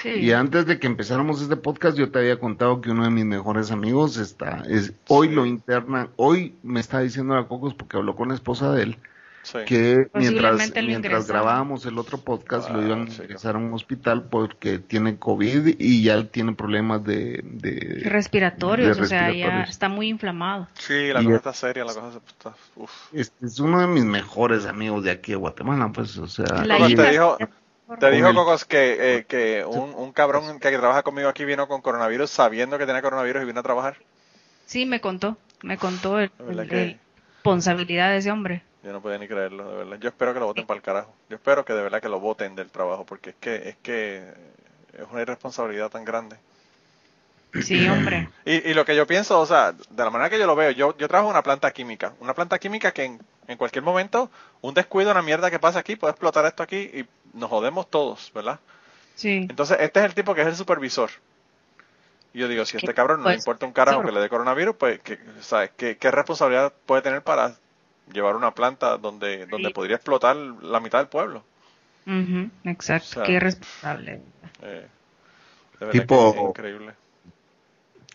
Sí. Y antes de que empezáramos este podcast, yo te había contado que uno de mis mejores amigos está, es, hoy Sí. lo interna, hoy me está diciendo la Cocos porque habló con la esposa de él, Sí. que mientras, lo mientras grabábamos el otro podcast lo Ah, iban a sí. ingresar a un hospital porque tiene COVID y ya tiene problemas de, de Respiratorios, de o sea, ya respiratorios. está muy inflamado. Sí, la Y- cosa está seria, la cosa está, uf. Este es uno de mis mejores amigos de aquí de Guatemala, pues, o sea, La y- te dijo, te dijo Cocos que, eh, que un, un cabrón que trabaja conmigo aquí vino con coronavirus sabiendo que tenía coronavirus y vino a trabajar. Sí, me contó, me contó el, el- el responsabilidad de ese hombre. Yo no podía ni creerlo, de verdad. Yo espero que lo voten para el carajo. Yo espero que de verdad que lo voten del trabajo, porque es que es que es una irresponsabilidad tan grande. Sí, hombre. Y, y lo que yo pienso, o sea, de la manera que yo lo veo, yo, yo trabajo en una planta química. Una planta química que en, en cualquier momento, un descuido, una mierda que pasa aquí, puede explotar esto aquí y nos jodemos todos, ¿verdad? Sí. Entonces, este es el tipo que es el supervisor. Y yo digo, si a este cabrón no le importa un carajo que le dé coronavirus, pues, ¿qué, ¿sabes? ¿Qué, qué responsabilidad puede tener para llevar una planta donde, donde Sí. podría explotar la mitad del pueblo? Ujú, exacto. O sea, Qué responsable. Eh, de verdad Tipo- que es increíble.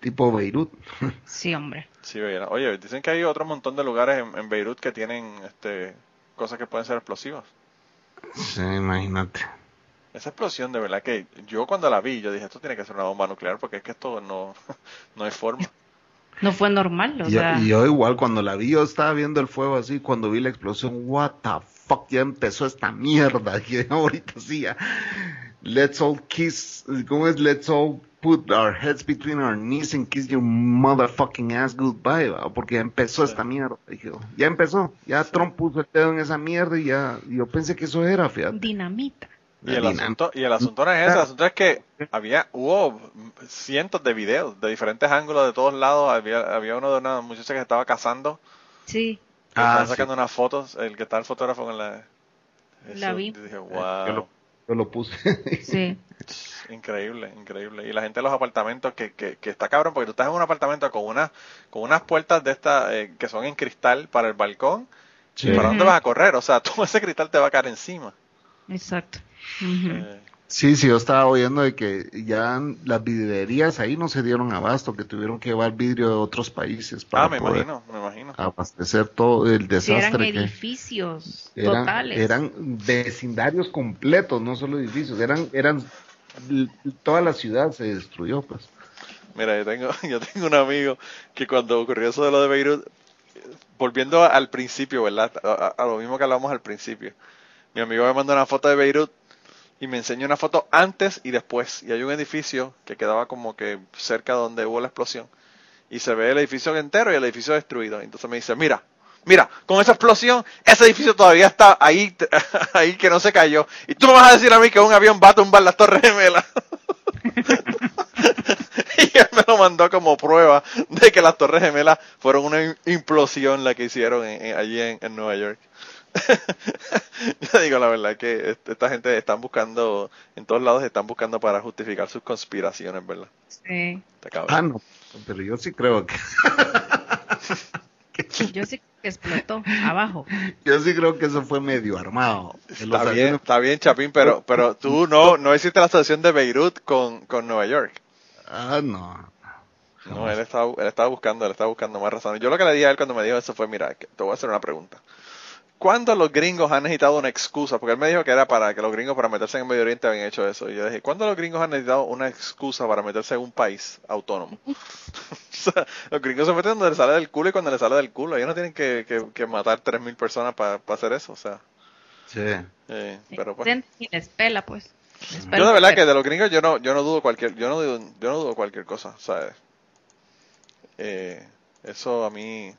tipo Beirut. Sí, hombre. Sí, oye, oye, dicen que hay otro montón de lugares en, en Beirut que tienen este, cosas que pueden ser explosivas. Sí, imagínate. Esa explosión, de verdad que yo cuando la vi, yo dije, esto tiene que ser una bomba nuclear porque es que esto no, no hay forma. No fue normal, o Y yo, sea. y yo igual cuando la vi, yo estaba viendo el fuego así, cuando vi la explosión, what the fuck, ya empezó esta mierda, que ahorita sí ya. let's all kiss, ¿cómo es? Let's all put our heads between our knees and kiss your motherfucking ass goodbye, ¿va? porque ya empezó esta mierda. Dije, ya empezó, ya Trump puso el dedo en esa mierda y ya, yo pensé que eso era, fíjate. Dinamita. Y el, asunto, y el asunto no es ese, el asunto es que había, hubo cientos de videos de diferentes ángulos de todos lados. Había, había uno de una muchacha que se estaba casando, Sí, que Ah, estaba sí. sacando unas fotos, el que está el fotógrafo con la... La vi. y dije, Yo wow, lo, yo lo puse. sí. increíble, increíble. Y la gente de los apartamentos, que, que, que está cabrón, porque tú estás en un apartamento con, una, con unas puertas de estas eh, que son en cristal para el balcón. Sí. ¿Para dónde vas a correr? O sea, todo ese cristal te va a caer encima. Exacto. Eh, Sí, sí, yo estaba oyendo de que ya las vidrierías ahí no se dieron abasto, que tuvieron que llevar vidrio de otros países para ah, me poder imagino, me imagino. abastecer todo el Sí, eran desastre que edificios eran, totales. eran vecindarios completos, no solo edificios, eran, eran toda la ciudad se destruyó, pues. Mira, yo tengo, yo tengo un amigo que cuando ocurrió eso de lo de Beirut, volviendo al principio, ¿verdad? A, a- a lo mismo que hablamos al principio. Mi amigo me mandó una foto de Beirut y me enseñó una foto antes y después. Y hay un edificio que quedaba como que cerca donde hubo la explosión. Y se ve el edificio entero y el edificio destruido. Entonces me dice, mira, mira, con esa explosión, ese edificio todavía está ahí, ahí que no se cayó. Y tú me vas a decir a mí que un avión va a tumbar las torres gemelas. y él me lo mandó como prueba de que las Torres Gemelas fueron una im- implosión la que hicieron en- allí en, en Nueva York. Yo digo la verdad que est- esta gente están buscando, en todos lados están buscando para justificar sus conspiraciones, ¿verdad? Sí. Ah, no, pero yo sí creo que, Yo sí que explotó abajo. yo sí creo que eso fue medio armado. Está bien, aviones- está bien, Chapín, pero, pero tú no, no hiciste la asociación de Beirut con, con Nueva York. Ah, no. No, él estaba, él estaba buscando, él estaba buscando más razones. Yo lo que le dije a él cuando me dijo eso fue, mira, que te voy a hacer una pregunta. ¿Cuándo los gringos han necesitado una excusa? Porque él me dijo que era para que los gringos para meterse en el Medio Oriente habían hecho eso. Y yo dije, ¿cuándo los gringos han necesitado una excusa para meterse en un país autónomo? o sea, los gringos se meten donde les sale del culo y cuando les sale del culo. Ellos no tienen que, que, que matar 3.000 personas para hacer eso. O sea, Sí. eh, pero pues... Y les pela, pues. Les pela Yo de verdad que de los gringos yo no, yo no dudo cualquier, yo no dudo, yo no dudo cualquier cosa, ¿sabes? Eh, eso a mí,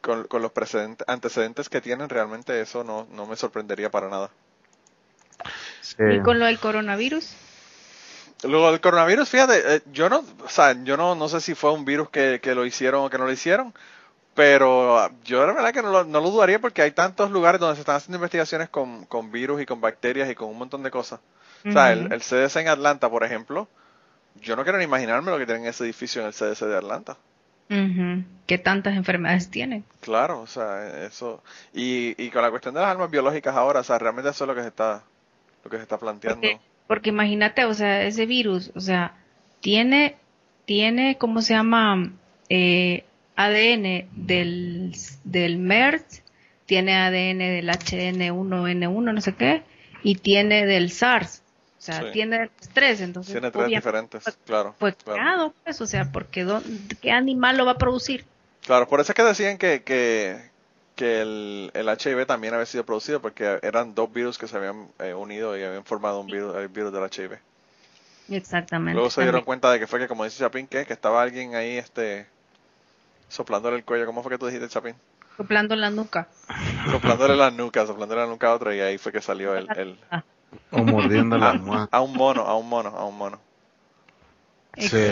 con, con los precedentes, antecedentes que tienen, realmente eso no, no me sorprendería para nada. sí. ¿Y con lo del coronavirus? Luego del coronavirus, fíjate, eh, yo no, o sea, yo no, no sé si fue un virus que, que lo hicieron o que no lo hicieron, pero ah, yo de verdad que no lo, no lo dudaría porque hay tantos lugares donde se están haciendo investigaciones con, con virus y con bacterias y con un montón de cosas. O sea, el, el CDC en Atlanta, por ejemplo, yo no quiero ni imaginarme lo que tienen en ese edificio en el CDC de Atlanta. ¿Qué tantas enfermedades tienen? Claro, o sea, eso. Y, y con la cuestión de las armas biológicas ahora, o sea, realmente eso es lo que se está, lo que se está planteando. Porque, porque imagínate, o sea, ese virus, o sea, tiene, tiene, ¿cómo se llama? Eh, ADN del, del MERS, tiene ADN del HN1N1, no sé qué, y tiene del SARS. O sea, Sí. tiene los tres, entonces Tiene tres diferentes, claro. fue claro. creado, pues, o sea, porque ¿dó- ¿qué animal lo va a producir? Claro, por eso es que decían que, que, que el, el HIV también había sido producido porque eran dos virus que se habían eh, unido y habían formado un virus, el virus del HIV. Exactamente. Luego se dieron también. cuenta de que fue que, como dice Chapín, que, que estaba alguien ahí este soplándole el cuello. ¿Cómo fue que tú dijiste, Chapín? Soplando la nuca. Soplándole la nuca, soplándole la nuca a otro y ahí fue que salió el... el Ah, O mordiendo la almohada. a un mono, a un mono, a un mono. Sí.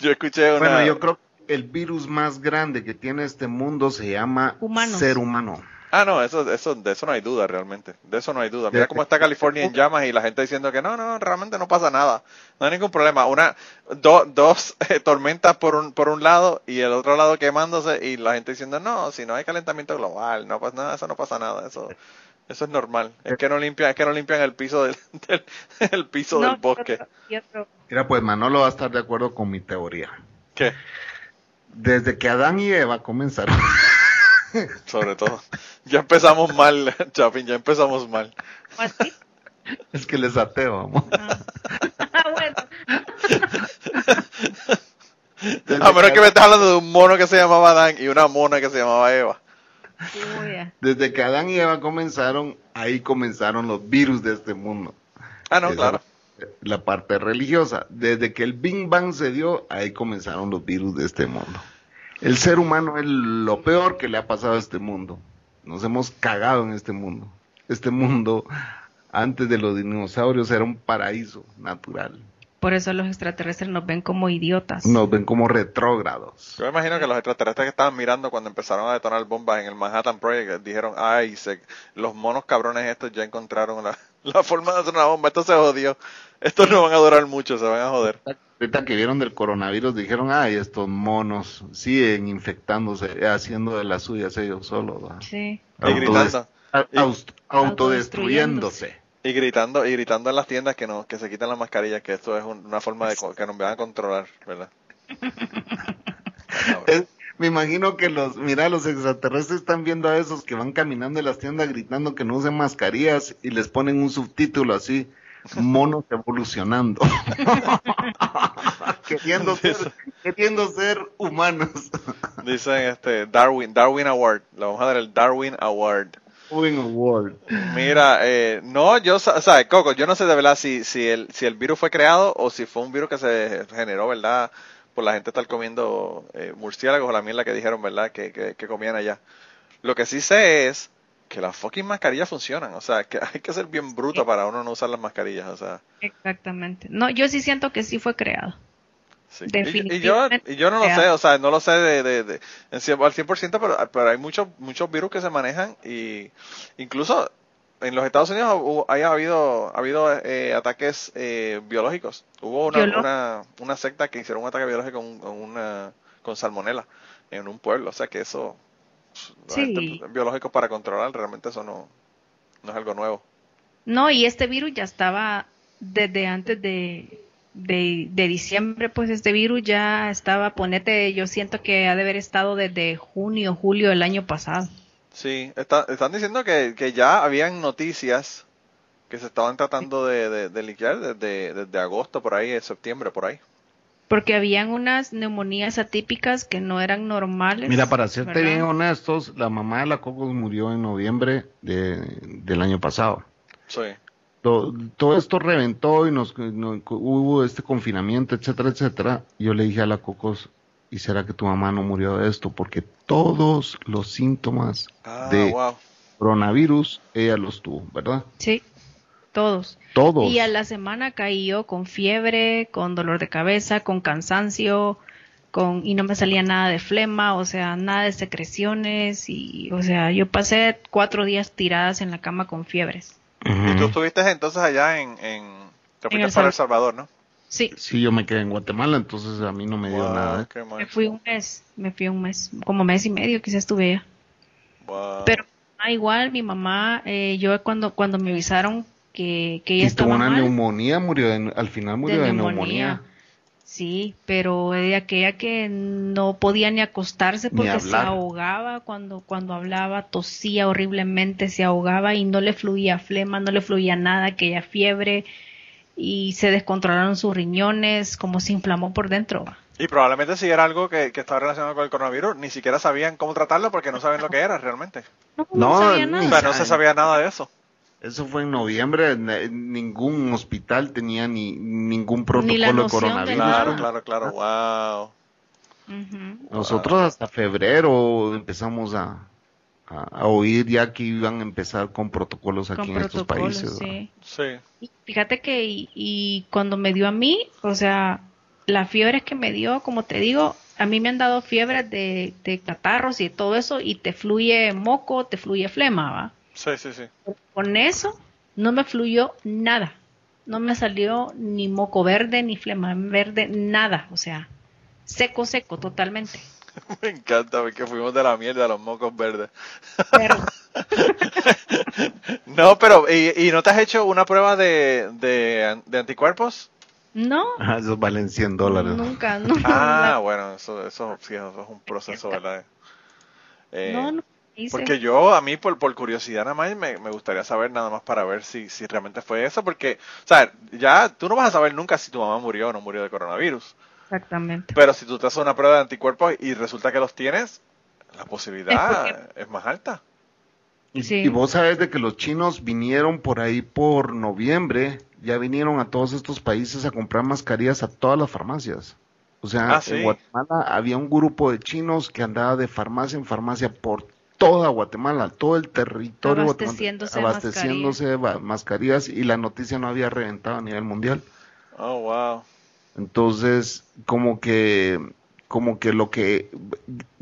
Yo escuché una... Bueno, yo creo que el virus más grande que tiene este mundo se llama Humanos. ser humano. Ah, no, eso, eso, de eso no hay duda realmente. De eso no hay duda. Mira cómo está California en llamas y la gente diciendo que no, no, realmente no pasa nada. No hay ningún problema. Una, do- dos eh, tormentas por un, por un lado y el otro lado quemándose y la gente diciendo no, si no hay calentamiento global, no pasa nada, eso no pasa nada. Eso, eso es normal. Es que no limpian, es que no limpian el piso del, del el piso No, del bosque. Mira, pues Manolo va a estar de acuerdo con mi teoría. ¿Qué? Desde que Adán y Eva comenzaron, Sobre todo. Ya empezamos mal, Chapin, ya empezamos mal. ¿o así? es que les ateo, vamos. Ah, bueno. Desde A menos que me Adán- estés hablando de un mono que se llamaba Adán y una mona que se llamaba Eva. Desde que Adán y Eva comenzaron, ahí comenzaron los virus de este mundo. Ah, no, Esa claro. La parte religiosa. Desde que el Big Bang se dio, ahí comenzaron los virus de este mundo. El ser humano es lo peor que le ha pasado a este mundo. Nos hemos cagado en este mundo. Este mundo, antes de los dinosaurios, era un paraíso natural. Por eso los extraterrestres nos ven como idiotas. Nos ven como retrógrados. Yo me imagino que los extraterrestres que estaban mirando cuando empezaron a detonar bombas en el Manhattan Project dijeron, ay, se- los monos cabrones estos ya encontraron la, la forma de hacer una bomba, esto se jodió, estos no van a durar mucho, se van a joder. Ahorita que vieron del coronavirus dijeron, ay, estos monos siguen infectándose, haciendo de las suyas ellos solos. Sí. Y gritando, A- Y- aus- autodestruyéndose. y gritando, y gritando en las tiendas que no, que se quiten las mascarillas, que esto es un- una forma de que nos van a controlar, ¿verdad? Es- me imagino que los, mira, los extraterrestres están viendo a esos que van caminando en las tiendas gritando que no usen mascarillas y les ponen un subtítulo así, monos evolucionando. queriendo, ser, queriendo ser humanos. Dicen este Darwin, Darwin Award, le vamos a dar el Darwin Award. Moving Award. Mira, eh, no, yo, o sea, Coco, yo no sé de verdad si, si, el, si el virus fue creado o si fue un virus que se generó, ¿verdad? Por la gente estar comiendo eh, murciélagos o la mierda que dijeron, ¿verdad? Que, que, que comían allá. Lo que sí sé es que las fucking mascarillas funcionan, o sea, que hay que ser bien bruto para uno no usar las mascarillas, o sea. Exactamente. No, yo sí siento que sí fue creado. Sí. Y, y yo, y yo no lo sé, o sea, no lo sé de, de, de- en cien- al 100%, pero, pero hay muchos muchos virus que se manejan y incluso en los Estados Unidos hay- ha habido, ha habido eh, ataques eh, biológicos. Hubo una, una, una secta que hicieron un ataque biológico con, con una, con salmonela en un pueblo, o sea que eso, Sí. agentes biológicos para controlar, realmente eso no, no es algo nuevo. No, y este virus ya estaba desde antes de, de, de diciembre, pues este virus ya estaba, ponete, yo siento que ha de haber estado desde junio, julio del año pasado. Sí, está- están diciendo que, que ya habían noticias que se estaban tratando de, de, desde, desde agosto, por ahí, septiembre, por ahí. Porque habían unas neumonías atípicas que no eran normales. Mira, para serte ¿verdad? bien honestos, la mamá de la Cocos murió en noviembre de, del año pasado. Sí. todo, todo esto reventó y nos, no- hubo este confinamiento, etcétera, etcétera. Yo le dije a la Cocos, ¿y será que tu mamá no murió de esto? Porque todos los síntomas Ah, de wow. coronavirus ella los tuvo, ¿verdad? Sí, todos. Todos. Y a la semana caí yo con fiebre, con dolor de cabeza, con cansancio, con y no me salía nada de flema, o sea, nada de secreciones y, o sea, yo pasé cuatro días tiradas en la cama con fiebres. Y tú estuviste entonces allá en... en te fuiste El para El Salvador. ¿no? Sí, Sí, yo me quedé en Guatemala, entonces a mí no me dio Wow, nada. ¿eh? me fui un mes, me fui un mes, como mes y medio quizás estuve allá. Wow. Pero ah, igual mi mamá, eh, yo cuando cuando me avisaron que, que ella Y tuvo estaba una mal, neumonía, murió de- al final murió de, neumonía. Sí, pero de aquella que no podía ni acostarse Ni porque se ahogaba cuando, cuando hablaba, tosía horriblemente, se ahogaba y no le fluía flema, no le fluía nada, aquella fiebre y se descontrolaron sus riñones, como se inflamó por dentro. Y probablemente si era algo que, que estaba relacionado con el coronavirus, ni siquiera sabían cómo tratarlo porque no saben lo que era realmente. No, no, No, sabía ni O sea, no se sabía nada de eso. Eso fue en noviembre, ningún hospital tenía ni ningún Ni la protocolo de noción de coronavirus. Claro, claro, claro. Wow. Nosotros hasta febrero empezamos a, a, a oír ya que iban a empezar con protocolos aquí Con en estos países. sí. Sí. Y Fíjate que y, y cuando me dio a mí, o sea, las fiebres que me dio, como te digo, a mí me han dado fiebres de, de catarros y todo eso y te fluye moco, te fluye flema, ¿va? Sí, sí, sí. Con eso no me fluyó nada. No me salió ni moco verde, ni flema verde, nada. O sea, seco, seco, totalmente. Me encanta porque fuimos de la mierda a los mocos verdes. Pero No, pero, ¿y, y no te has hecho una prueba de, de, de anticuerpos? no, esos valen 100 dólares. nunca, no. Ah, bueno, eso, eso, sí, eso es un proceso, ¿verdad? Eh, no, no Porque yo, a mí, por, por curiosidad nada más, me, me gustaría saber nada más para ver si, si realmente fue eso, porque, o sea, ya tú no vas a saber nunca si tu mamá murió o no murió de coronavirus, Exactamente. pero si tú te haces una prueba de anticuerpos y resulta que los tienes, La posibilidad es, más alta. Y, y, vos sabes de que los chinos vinieron por ahí por noviembre, ya vinieron a todos estos países a comprar mascarillas a todas las farmacias. O sea, Ah, sí. en Guatemala había un grupo de chinos que andaba de farmacia en farmacia por toda Guatemala, todo el territorio Abasteciéndose de abasteciéndose de ma- mascarillas y la noticia no había reventado a nivel mundial. Oh, wow. Entonces, como que, como que lo que,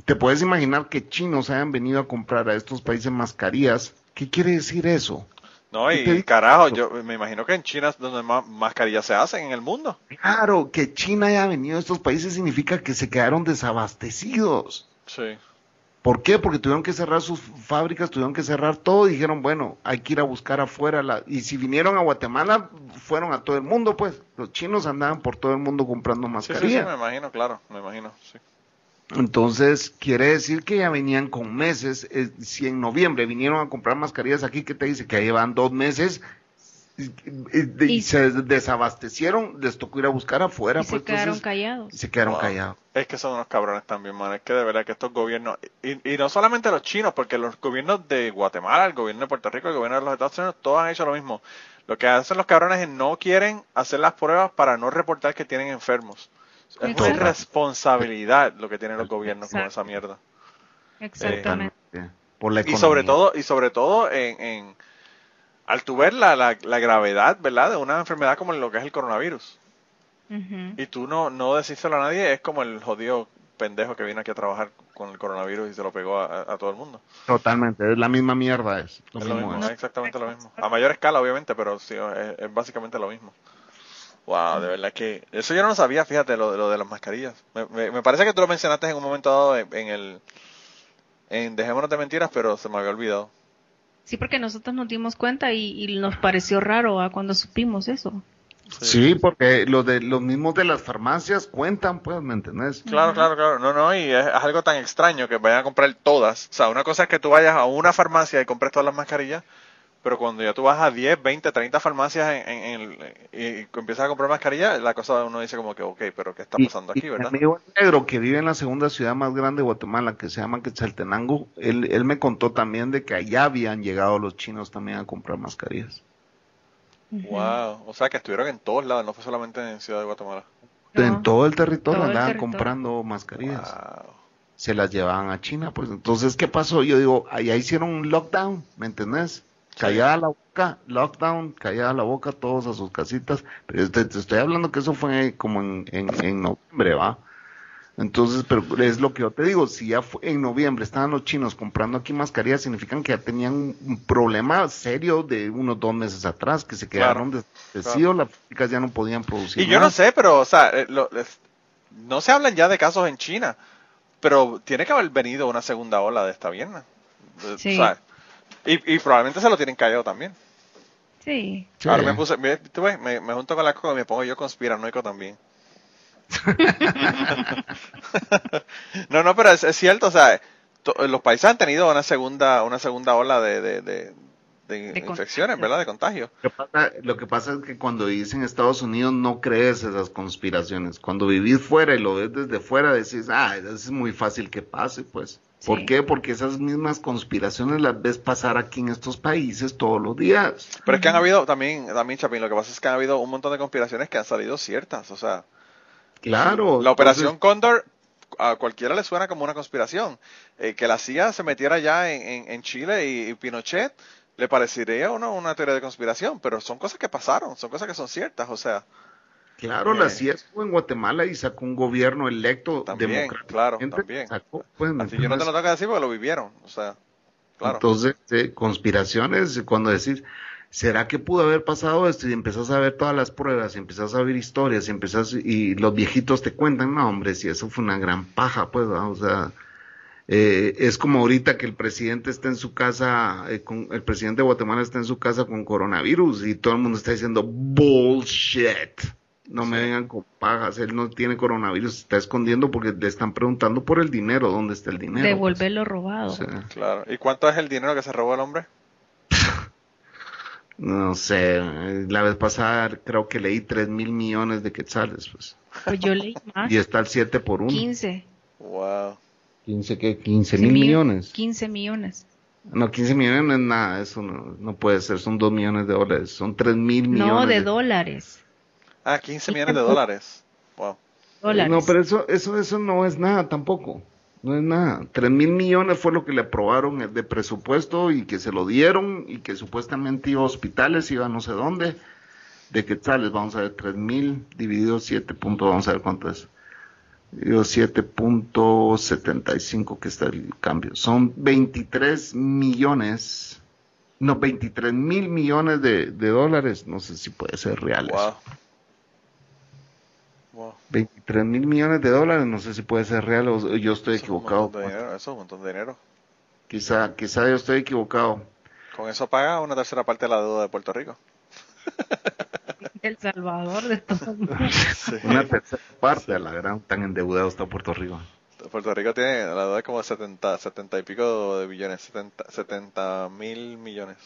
te puedes imaginar que chinos hayan venido a comprar a estos países mascarillas. ¿Qué quiere decir eso? No, ¿Qué te y carajo, yo me imagino que en China es donde más mascarillas se hacen en el mundo. Claro, que China haya venido a estos países significa que se quedaron desabastecidos. Sí. ¿Por qué? Porque tuvieron que cerrar sus fábricas, tuvieron que cerrar todo, dijeron, bueno, hay que ir a buscar afuera. La... Y si vinieron a Guatemala, fueron a todo el mundo, pues. Los chinos andaban por todo el mundo comprando Sí, sí, sí, mascarillas. me imagino, claro, me imagino, sí. Entonces, quiere decir que ya venían con meses. eh, si en noviembre vinieron a comprar mascarillas aquí, ¿qué te dice? Que llevan dos meses y, se desabastecieron, les tocó ir a buscar afuera. Y se pues, quedaron entonces, callados. y se quedaron Wow. callados. Es que son unos cabrones también, man. Es que de verdad que estos gobiernos, y, y no solamente los chinos, porque los gobiernos de Guatemala, el gobierno de Puerto Rico, el gobierno de los Estados Unidos, todos han hecho lo mismo. Lo que hacen los cabrones es no quieren hacer las pruebas para no reportar que tienen enfermos. Es una Exacto. irresponsabilidad lo que tienen los gobiernos con esa mierda. Exactamente. Eh, Por la Y sobre todo, y sobre todo en, en al tu ver la, la, la gravedad, ¿verdad? De una enfermedad como lo que es el coronavirus. Y tú no, no decírselo a nadie, es como el jodido pendejo que vino aquí a trabajar con el coronavirus y se lo pegó a, a todo el mundo. Totalmente, es la misma mierda. Es lo es lo mismo mismo, es. es exactamente lo mismo. A mayor escala, obviamente, pero sí, es, es básicamente lo mismo. Wow, de verdad que... Eso yo no lo sabía, fíjate, lo, de- lo de las mascarillas. Me, me, me parece que tú lo mencionaste en un momento dado en, en el... En Dejémonos de Mentiras, pero se me había olvidado. Sí, porque nosotros nos dimos cuenta y, y nos pareció raro ¿ah? cuando supimos eso. Sí, porque los de los mismos de las farmacias cuentan, pues, ¿me entendés? Claro, claro, claro. No, no, y es, es algo tan extraño que vayan a comprar todas. O sea, una cosa es que tú vayas a una farmacia y compres todas las mascarillas, pero cuando ya tú vas a 10, 20, 30 farmacias en, en- en el- y, empiezas a comprar mascarillas, la cosa uno dice como que, ok, pero ¿qué está pasando y aquí, verdad? Mi amigo negro que vive en la segunda ciudad más grande de Guatemala, que se llama Quetzaltenango, él, él me contó también de que allá habían llegado los chinos también a comprar mascarillas. Wow, o sea que estuvieron en todos lados, no fue solamente en Ciudad de Guatemala. No. En todo el territorio Todo el andaban territorio. comprando mascarillas. Wow. Se las llevaban a China, pues. Entonces, ¿qué pasó? Yo digo, allá hicieron un lockdown, ¿me entendés? Callada la boca, lockdown, callada la boca, todos a sus casitas. Pero te, te estoy hablando que eso fue como en, en, en noviembre, ¿va? Entonces, pero es lo que yo te digo, si ya fue en noviembre estaban los chinos comprando aquí mascarillas, significan que ya tenían un, problema serio de unos dos meses atrás, que se quedaron Claro, desabastecidos, las fábricas ya no podían producir. Y yo no sé, pero, o sea, eh, lo- es- no se hablan ya de casos en China, pero tiene que haber venido una segunda ola de esta viernes. O Sí. sea, y, y probablemente se lo tienen callado también. Sí. Sí. Ahora me puse, me, tú ves, me, me junto con la coca y me pongo yo conspiranoico también. no, no, pero es, es cierto, o sea, to- los países han tenido una segunda, una segunda ola de, de, de, de De infecciones, contagio. ¿verdad? De contagio. Lo que, pasa, lo que pasa es que cuando vivís en Estados Unidos no crees esas conspiraciones. Cuando vivís fuera y lo ves desde fuera decís, ah, es muy fácil que pase, pues. ¿Por Sí. qué? Porque esas mismas conspiraciones las ves pasar aquí en estos países todos los días. Pero es que han habido también, también Chapín, lo que pasa es que han habido un montón de conspiraciones que han salido ciertas, o sea, Claro. la operación entonces, Cóndor a cualquiera le suena como una conspiración. Eh, que la CIA se metiera ya en, en- en Chile y, y Pinochet le parecería uno una teoría de conspiración, pero son cosas que pasaron, son cosas que son ciertas, o sea, Claro, la CIA estuvo en Guatemala y sacó un gobierno electo También, democráticamente. claro, también. Sacó, pues, ¿me así yo no te lo tengo que decir porque lo vivieron, o sea, claro. Entonces, eh, conspiraciones, cuando decís, ¿será que pudo haber pasado esto? Y empezás a ver todas las pruebas, y empezás a ver historias, y empezás, y los viejitos te cuentan, no, hombre, si eso fue una gran paja, pues, o sea, eh, es como ahorita que el presidente está en su casa, eh, con, el presidente de Guatemala está en su casa con coronavirus, y todo el mundo está diciendo, bullshit. No me Sí. vengan con pajas, él no tiene coronavirus, se está escondiendo porque le están preguntando por el dinero, ¿dónde está el dinero? Devolver lo robado. O sea, Claro. ¿Y cuánto es el dinero que se robó el hombre? No sé, la vez pasada creo que leí 3 mil millones de quetzales, pues. Pues yo leí más. Y está el 7 por 1. 15. Wow. 15, ¿qué? 15 mil millones. 15 millones. No, 15 millones no es nada, eso no, no puede ser, son 2 millones de dólares, son 3 mil millones. No, de dólares. Ah, 15 millones de dólares. Wow. Dólares. No, pero eso, eso, eso no es nada tampoco. No es nada. 3 mil millones fue lo que le aprobaron de presupuesto y que se lo dieron y que supuestamente iba a hospitales, iba a no sé dónde. De quetzales, vamos a ver, 3 mil dividido 7 puntos, vamos a ver cuánto es. Dividido 7.75 que está el cambio. Son 23 millones, no, 23 mil millones de, de dólares. No sé si puede ser real eso. Wow. Wow. 23 mil millones de dólares, no sé si puede ser real o yo estoy Eso es un equivocado. montón de dinero, eso es un montón de dinero. Quizá, quizá yo estoy equivocado. Con eso paga una tercera parte de la deuda de Puerto Rico. El Salvador de todo. Sí. Una tercera parte de la gran tan endeudado está Puerto Rico. Puerto Rico tiene la deuda como 70, 70 y pico de billones, 70, 70 mil millones.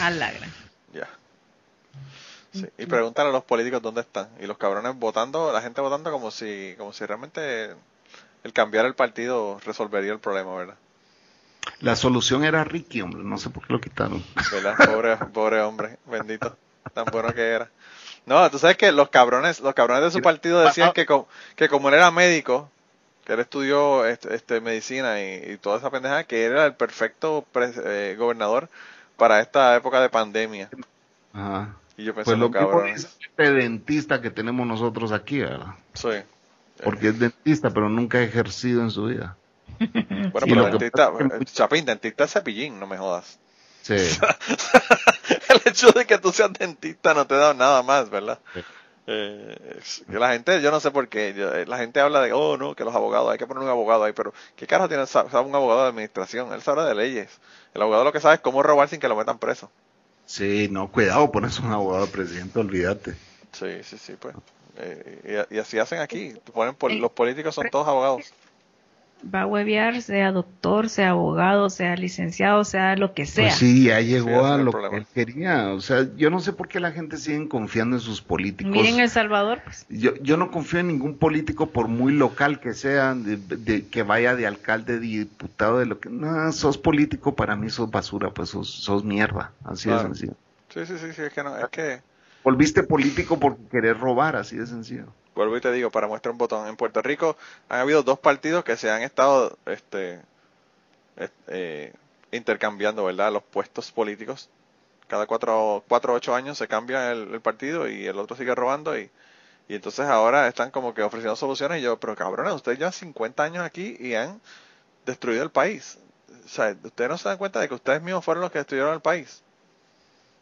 A la gran. Ya. Sí. Y preguntan a los políticos dónde están. Y los cabrones votando, la gente votando como si, como si realmente el cambiar el partido resolvería el problema, ¿verdad? La solución era Ricky, hombre, no sé por qué lo quitaron. ¿Verdad? Pobre, pobre hombre, bendito. Tan bueno que era. No, tú sabes que los cabrones, los cabrones de su partido decían que, co- que como él era médico, que él estudió este, este, medicina y, y toda esa pendejada, que él era el perfecto eh, gobernador para esta época de pandemia. Ajá. Y yo pensé, Pues lo cabrones. dice este dentista que tenemos nosotros aquí, ¿verdad? Sí. Porque es dentista, pero nunca ha ejercido en su vida. Bueno, pero lo dentista, es que- eh, Chapín, dentista es cepillín, no me jodas. Sí. el hecho de que tú seas dentista no te da nada más, ¿verdad? Sí. Eh, es la gente, yo no sé por qué, eh, la gente habla de, oh, no, que los abogados, hay que poner un abogado ahí, pero ¿qué carajo tiene sabe un abogado de administración? Él sabe de leyes. El abogado lo que sabe es cómo robar sin que lo metan preso. Sí, no, cuidado, pones un abogado presidente, olvídate. Sí, sí, sí, pues. Eh, y, y así hacen aquí. Ponen pol- los políticos son todos abogados. Va a huevear, sea doctor, sea abogado, sea licenciado, sea lo que sea. Pues sí, ya Sí, llegó es a lo problema. que él quería. O sea, yo no sé por qué la gente sigue confiando en sus políticos. Miren El Salvador, pues. Yo, yo no confío en ningún político, por muy local que sea, de, de- que vaya de alcalde, de diputado, de lo que. No, sos político, para mí sos basura, pues sos, sos mierda. Así de sencillo. Sí, sí, sí, sí, es que no, es que, Volviste político por querer robar, así de sencillo. Vuelvo y te digo, para muestra un botón, en Puerto Rico han habido dos partidos que se han estado, este, est- eh, intercambiando, ¿verdad? Los puestos políticos. Cada cuatro, cuatro ocho años se cambia el, el partido y el otro sigue robando y, y entonces ahora están como que ofreciendo soluciones y yo, pero cabrones, ustedes llevan 50 años aquí y han destruido el país. O sea, ustedes no se dan cuenta de que ustedes mismos fueron los que destruyeron el país.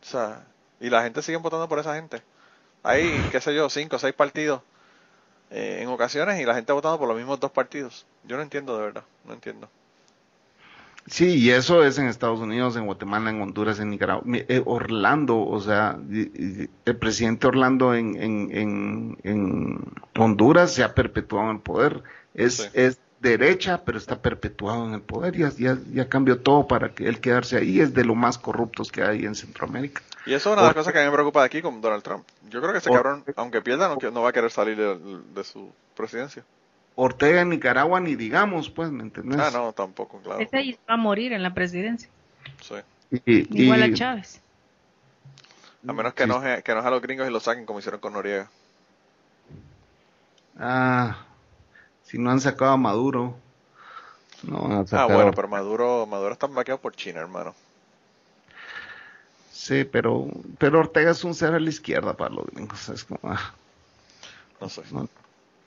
O sea, y la gente sigue votando por esa gente. Hay, qué sé yo, cinco o seis partidos eh, en ocasiones y la gente votando por los mismos dos partidos. Yo no entiendo de verdad, no entiendo. Sí, y eso es en Estados Unidos, en Guatemala, en Honduras, en Nicaragua. Eh, Orlando, o sea, el presidente Orlando en, en, en, en Honduras se ha perpetuado en el poder. Es, Sí. es derecha, pero está perpetuado en el poder. Ya, ya, ya cambió todo para que él quedarse ahí. Es de lo más corruptos que hay en Centroamérica. Y eso es una de las cosas que a mí me preocupa de aquí con Donald Trump. Yo creo que ese cabrón, aunque pierda, no, que- no va a querer salir de, de su presidencia. Ortega en Nicaragua ni digamos, pues, ¿me entendés? Ah, no, tampoco, claro. Ese ahí va a morir en la presidencia. Sí. Y- Igual y- a Chávez. A menos que Sí. enoje, que enoje a los gringos y lo saquen como hicieron con Noriega. Ah, si no han sacado a Maduro, no van a Ah, bueno, pero Maduro, Maduro está vaqueado por China, hermano. Sí, pero, pero Ortega es un ser a la izquierda para los gringos. Es como, ah, No sé. no,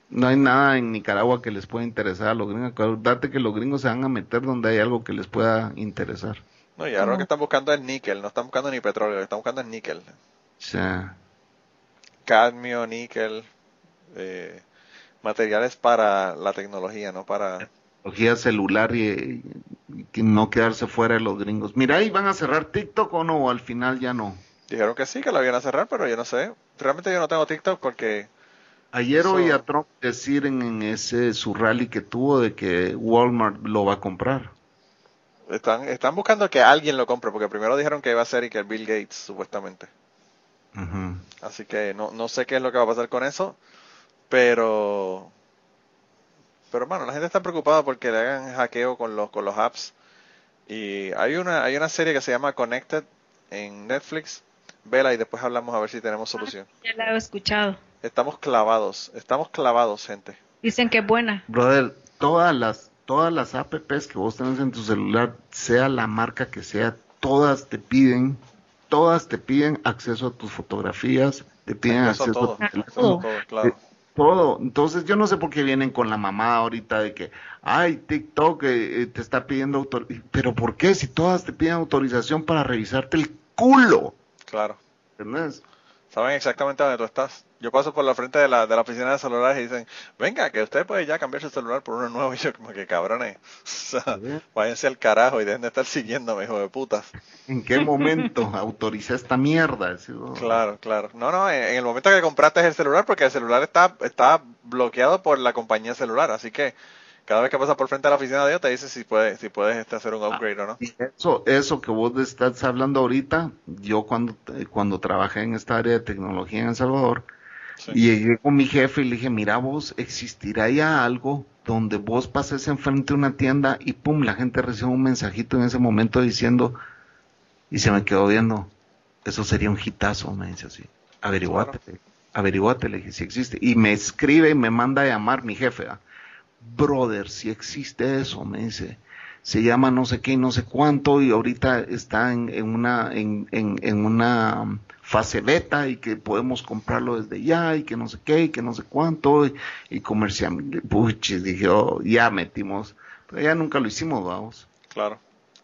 no hay nada en Nicaragua que les pueda interesar a los gringos. Date que los gringos se van a meter donde hay algo que les pueda interesar. No, y ahora lo que están buscando es níquel, no están buscando ni petróleo, lo que están buscando es níquel. O sea, Cadmio, níquel, eh, materiales para la tecnología, no para... tecnología celular y, y que no quedarse fuera de los gringos. Mira, ¿y van a cerrar TikTok o no? O al final ya no. Dijeron que sí, que la iban a cerrar, pero yo no sé. Realmente yo no tengo TikTok porque... Ayer Eso- oí a Trump decir en, en ese su rally que tuvo de que Walmart lo va a comprar. Están, están buscando que alguien lo compre, porque primero dijeron que iba a ser y que el Bill Gates, supuestamente. Así que no, no sé qué es lo que va a pasar con eso, pero pero bueno, la gente está preocupada porque le hagan hackeo con los, con los apps. Y hay una, hay una serie que se llama Connected en Netflix. Vela y después hablamos a ver si tenemos solución. Ya la he escuchado. Estamos clavados, estamos clavados, gente. Dicen que es buena. Brother, todas las, todas las apps que vos tenés en tu celular, sea la marca que sea, todas te piden, todas te piden acceso a tus fotografías, te piden Eso acceso todo, a tu eso teléfono. todo, claro. Todo. Entonces yo no sé por qué vienen con la mamá ahorita de que, ay, TikTok eh, eh, te está pidiendo autor... Pero ¿por qué? Si todas te piden autorización para revisarte el culo. Claro. ¿Entendés? Saben exactamente dónde tú estás. Yo paso por la frente de la, de la oficina de celulares y dicen, venga, que usted puede ya cambiar su celular por uno nuevo. Y yo como que cabrones, o sea, váyanse al carajo y dejen de estar siguiéndome, hijo de putas. ¿En qué momento autoricé esta mierda? Oh. Claro, claro. No, no, en, en el momento que compraste el celular, porque el celular está, está bloqueado por la compañía celular, así que cada vez que pasas por frente a la oficina de ellos te dice si puedes, si puedes este, hacer un upgrade o no. Eso, eso que vos estás hablando ahorita, yo cuando, cuando trabajé en esta área de tecnología en El Salvador, Sí. y llegué con mi jefe y le dije, mira vos, existirá ya algo donde vos pases enfrente de una tienda y pum, la gente recibe un mensajito en ese momento diciendo, y se me quedó viendo, eso sería un hitazo, me dice así, averiguate, averiguate, le dije, si existe, y me escribe y me manda a llamar mi jefe, ¿ah? brother, si existe eso, me dice, se llama no sé qué y no sé cuánto y ahorita está en, en una en, en, en una fase beta y que podemos comprarlo desde ya y que no sé qué y que no sé cuánto y, y comercial puches dije oh, ya metimos pero ya nunca lo hicimos vamos Claro,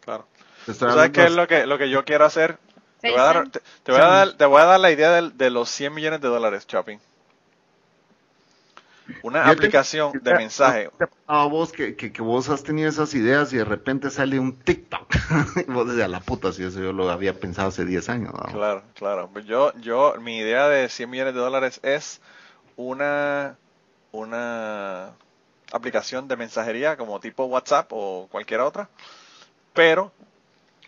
claro. Te estoy ¿Tú ¿Sabes qué es lo que, lo que yo quiero hacer? Te voy a dar, te, te voy a dar, te voy a dar la idea del- de, los 100 millones de dólares, Shopping. Una te- aplicación de mensaje. ¿Te pasado a vos que, que, que vos has tenido esas ideas y de repente sale un TikTok y vos desde a la puta si eso yo lo había pensado hace 10 años vamos. Claro, claro. Yo, yo, mi idea de 100 millones de dólares es una, una aplicación de mensajería como tipo WhatsApp o cualquier otra, pero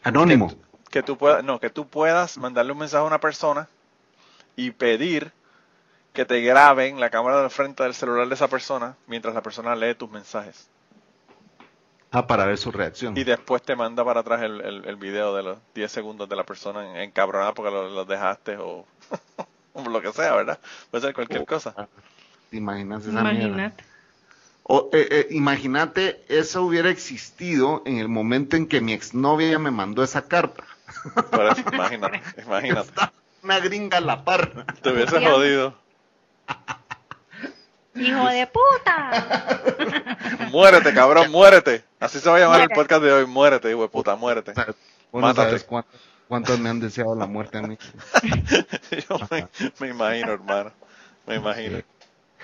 anónimo que tú puedas, no, que tú puedas mandarle un mensaje a una persona y pedir que te graben la cámara del frente del celular de esa persona mientras la persona lee tus mensajes ah para ver su reacción y después te manda para atrás el, el, el video de los 10 segundos de la persona en- encabronada porque lo, lo dejaste o, o lo que sea, ¿verdad? Puede ser cualquier cosa. ¿Te imaginas esa mierda? Imagínate. O, eh, eh, imagínate, eso hubiera existido en el momento en que mi exnovia me mandó esa carta. Por eso, imagínate, imagínate. Está una gringa a la par. Te hubiese jodido. Hijo de puta. Muérete, cabrón, muérete. Así se va a llamar el podcast de hoy. Muérete, hijo de puta, muérete. O sea, vos no Mátate. sabes cuántos, cuántos me han deseado la muerte a mí. Yo me, me imagino, hermano. Me imagino.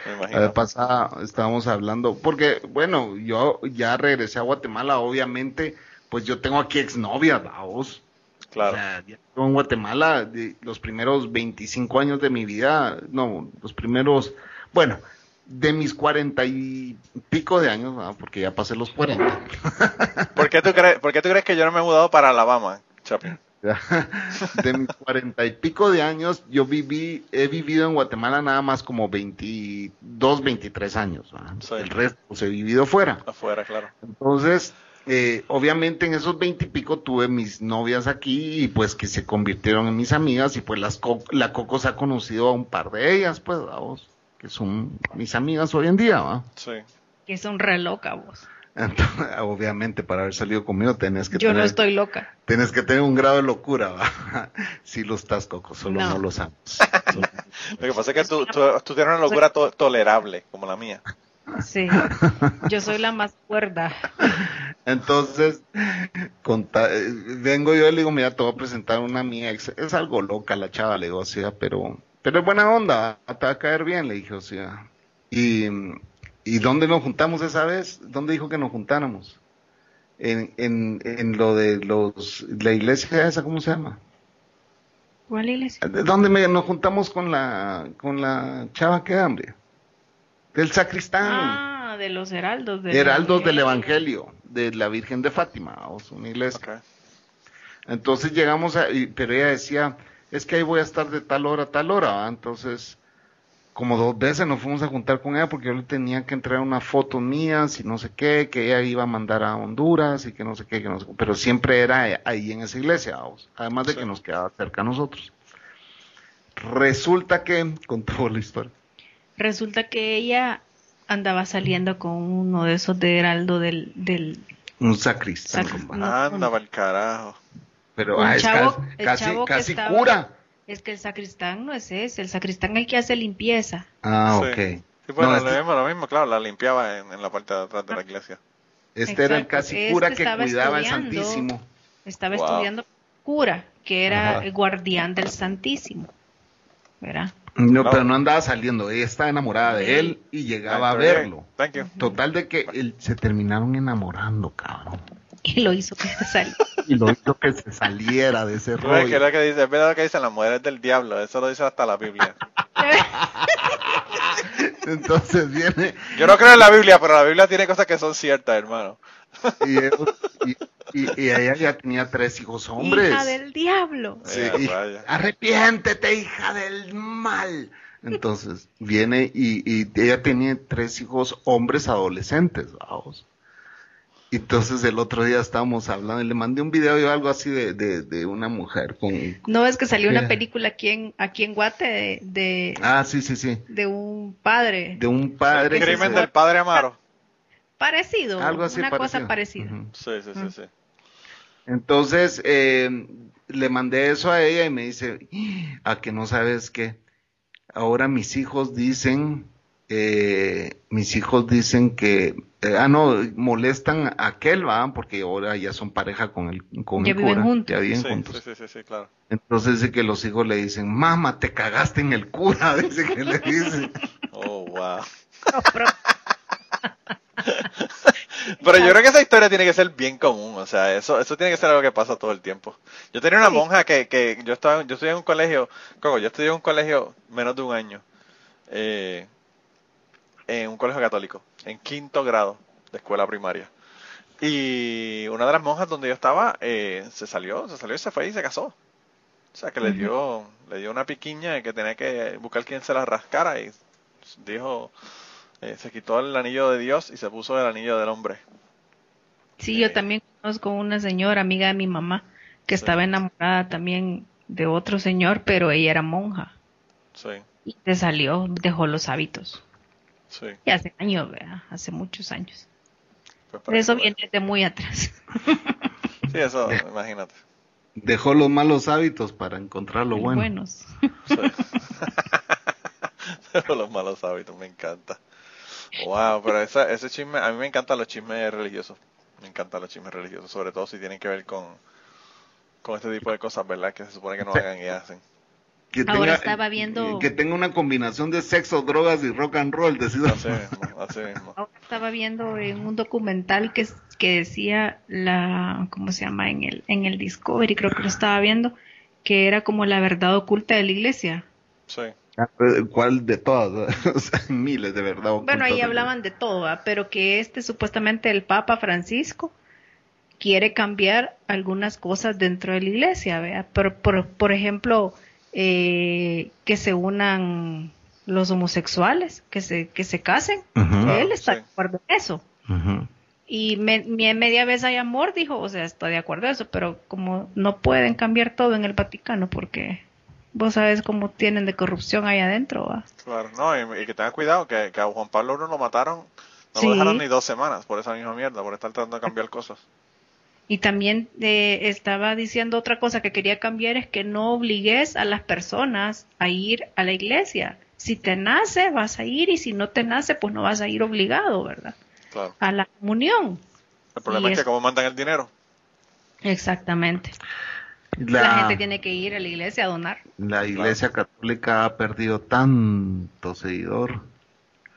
Me imagino. pasada estábamos hablando, porque bueno, yo ya regresé a Guatemala, obviamente, pues yo tengo aquí exnovias, vamos. O Claro. sea, estuve en Guatemala de los primeros 25 años de mi vida, no, los primeros, bueno, de mis cuarenta y pico de años, porque ya pasé los 40. ¿Por qué, tú crees, ¿Por qué tú crees que yo no me he mudado para Alabama, Chapin? De mis cuarenta y pico de años, yo viví, he vivido en Guatemala nada más como 22, 23 años. El resto pues, he vivido fuera. Afuera, claro. Entonces, eh, obviamente en esos 20 y pico tuve mis novias aquí y pues que se convirtieron en mis amigas y pues las co- la Coco se ha conocido a un par de ellas, pues, vamos, que son mis amigas hoy en día, ¿va? Sí. Que son re loca vos. Entonces, obviamente para haber salido conmigo tenés que Yo no tener, estoy loca. tenés que tener un grado de locura, ¿va? Si lo estás, Coco, solo no, No. lo sabes. Solo- Lo que pasa es que tú, tú, tú tienes una locura to- tolerable, como la mía. Sí. Yo soy la más cuerda. Entonces, conta- eh, vengo yo y le digo, mira, te voy a presentar una mi ex. Es algo loca la chava, le digo, o sea, pero, pero es buena onda, te va a caer bien, le dije, o sea. Y, ¿y dónde nos juntamos esa vez? ¿Dónde dijo que nos juntáramos? En, en, en lo de los, la iglesia esa, ¿cómo se llama? ¿Cuál iglesia? ¿De ¿Dónde me, nos juntamos con la, con la chava que hambre? Del sacristán. Ah, de los heraldos. Del Heraldos del Evangelio, de la Virgen de Fátima, o una iglesia. Entonces llegamos a, y- pero ella decía, es que ahí voy a estar de tal hora a tal hora, ¿va? entonces, como dos veces nos fuimos a juntar con ella porque yo le tenía que entregar unas fotos mías y no sé qué, que ella iba a mandar a Honduras y que no sé qué, que no sé qué, pero siempre era ahí en esa iglesia, vamos, además de Sí. que nos quedaba cerca a nosotros. Resulta que, con toda la historia, Resulta que ella andaba saliendo con uno de esos de Heraldo del, del un sacristán, Sac- compa. No, Anda no. pa'l carajo. pero un ah, es chavo- casi, el casi, chavo que casi estaba- cura. Es que el sacristán no es ese, el sacristán es el que hace limpieza. Ah, Sí. ok. Sí, bueno, No, lo, este- mismo, lo mismo, claro, la limpiaba en, en la parte de atrás de la iglesia. Este era el casi este cura que cuidaba el. Santísimo. Estaba Wow. estudiando cura, que era Ajá. el guardián del Santísimo. ¿Verdad? No, pero no andaba saliendo, ella estaba enamorada de él y llegaba a Thank you. verlo. Thank you. Total de que él- se terminaron enamorando, cabrón. Y lo hizo que salió. Y lo hizo que se saliera de ese que es rollo. lo que dice, es verdad lo que dicen las mujeres del diablo, eso lo dice hasta la Biblia. Entonces viene Yo no creo en la Biblia, pero la Biblia tiene cosas que son ciertas, hermano. Y, él- y- y- y ella ya tenía tres hijos hombres. Hija del diablo. Sí, Eh, arrepiéntete, hija del mal. Entonces viene y, y ella tenía tres hijos hombres adolescentes, vamos. Entonces el otro día estábamos hablando y le mandé un video o algo así de, de, de una mujer con... No es que salió una película aquí en, aquí en Guate de, de, Ah, sí, sí, sí. de un padre De un padre... El crimen del padre Amaro. Parecido, Algo así una cosa parecido. parecida. Sí, sí, sí, sí. Entonces, eh, le mandé eso a ella y me dice, a que no sabes qué. Ahora mis hijos dicen, eh, mis hijos dicen que, eh, ah, no, molestan a aquel, va, porque ahora ya son pareja con el, con Ya el viven cura, juntos. ya viven Sí, juntos. sí, sí, sí, sí, claro. Entonces dice que los hijos le dicen, mamá, te cagaste en el cura, dice que le dice. Oh, wow. Pero- yo creo que esa historia tiene que ser bien común, o sea, eso eso tiene que ser algo que pasa todo el tiempo. Yo tenía una monja que, que yo estaba, yo estudié en un colegio, Coco, yo estudié en un colegio menos de un año, eh, en un colegio católico, en quinto grado de escuela primaria. Y una de las monjas donde yo estaba, eh, se salió, se salió y se fue y se casó. O sea, que le dio, le dio una piquiña que tenía que buscar quien se la rascara y dijo, eh, se quitó el anillo de Dios y se puso el anillo del hombre. sí, yo también conozco una señora, amiga de mi mamá, que estaba enamorada también de otro señor, pero ella era monja. Sí, Y se salió, dejó los hábitos. sí. Y hace años, ¿verdad? Hace muchos años. Pues Eso viene de muy atrás. Sí, eso, imagínate. Dejó los malos hábitos para encontrar lo bueno. buenos. Sí. Pero los malos hábitos, me encanta. Wow, pero esa, ese chisme, a mí me encantan los chismes religiosos. Me encantan los chismes religiosos, sobre todo si tienen que ver con, con este tipo de cosas, ¿verdad? Que se supone que no hagan y hacen. Que Ahora estaba viendo- Que tenga una combinación de sexo, drogas y rock and roll, decido. Así mismo, así mismo. Ahora estaba viendo en un documental que, que decía la, ¿cómo se llama? En el, en el Discovery, creo que lo estaba viendo, que era como la verdad oculta de la iglesia. Sí, ¿Cuál de todas? O sea, miles de verdad. Bueno, ahí hablaban de todo, ¿va? pero que este supuestamente el Papa Francisco quiere cambiar algunas cosas dentro de la iglesia, ¿vea? Por, por, por ejemplo, eh, que se unan los homosexuales, que se, que se casen. Él está sí. de acuerdo en eso. Y me, mi- media vez hay amor, dijo, o sea, estoy de acuerdo en eso, pero como no pueden cambiar todo en el Vaticano, porque vos sabes cómo tienen de corrupción ahí adentro, ¿va? claro. No, y, y que tengan cuidado, que, que a Juan Pablo I lo mataron, no Sí. lo dejaron ni dos semanas por esa misma mierda, por estar tratando de cambiar cosas. Y también eh, estaba diciendo otra cosa que quería cambiar, es que no obligues a las personas a ir a la iglesia. Si te nace, vas a ir, y si no te nace, pues no vas a ir obligado, ¿verdad? Claro. A la comunión. El problema Y es que es- como mandan el dinero. Exactamente. La, La gente tiene que ir a la iglesia a donar. la iglesia católica ha perdido tanto seguidor.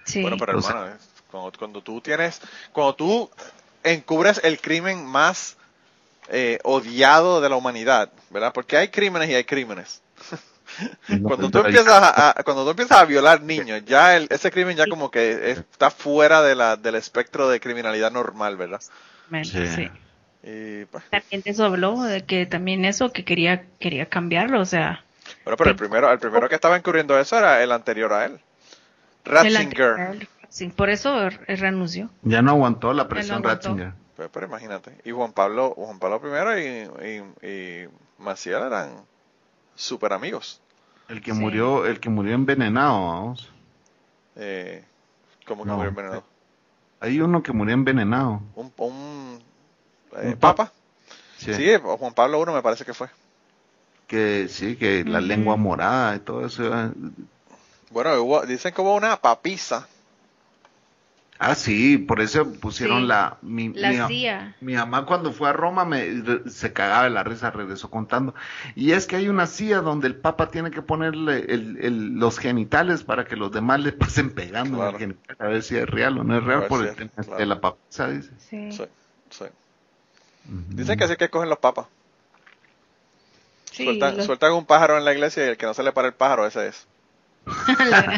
Sí. Bueno, pero O sea- hermano, cuando, cuando tú tienes, cuando tú encubres el crimen más eh, odiado de la humanidad, ¿verdad? Porque hay crímenes y hay crímenes. Cuando tú empiezas a, a- cuando tú empiezas a violar niños, ya el- ese crimen ya como que está fuera de la, del espectro de criminalidad normal, ¿verdad? Sí. Pues, También de eso habló, de que también eso, que quería, quería cambiarlo, o sea, bueno, pero el primero, el primero que estaba encubriendo eso era el anterior a él. Ratzinger. Sí, por eso r- renunció. Ya no aguantó la presión aguantó. Ratzinger. Pero, pero imagínate. Y Juan Pablo, Juan Pablo I y, y, y Maciel eran súper amigos. El que Sí. murió, el que murió envenenado, vamos. Eh, como que No. murió envenenado. Hay uno que murió envenenado. Un, un, eh, Un papa. Sí. Sí, Juan Pablo I me parece que fue. Que sí, que la Ujú. lengua morada y todo eso. Bueno, hubo- dicen que hubo una papisa. Ah, sí, por eso pusieron Sí. la... Mi, La mi- CIA. Mi mamá cuando fue a Roma me, se cagaba de la risa, regresó contando. Y es que hay una CIA donde el Papa tiene que ponerle el- el- los genitales para que los demás le pasen pegando en Claro. el genital, a ver si es real o no es real por si el tema claro. de la papisa, dice. Sí. Sí, sí. Dicen que así que cogen los papas. Sí, sueltan, los- sueltan un pájaro en la iglesia y el que no se le para el pájaro, ese es.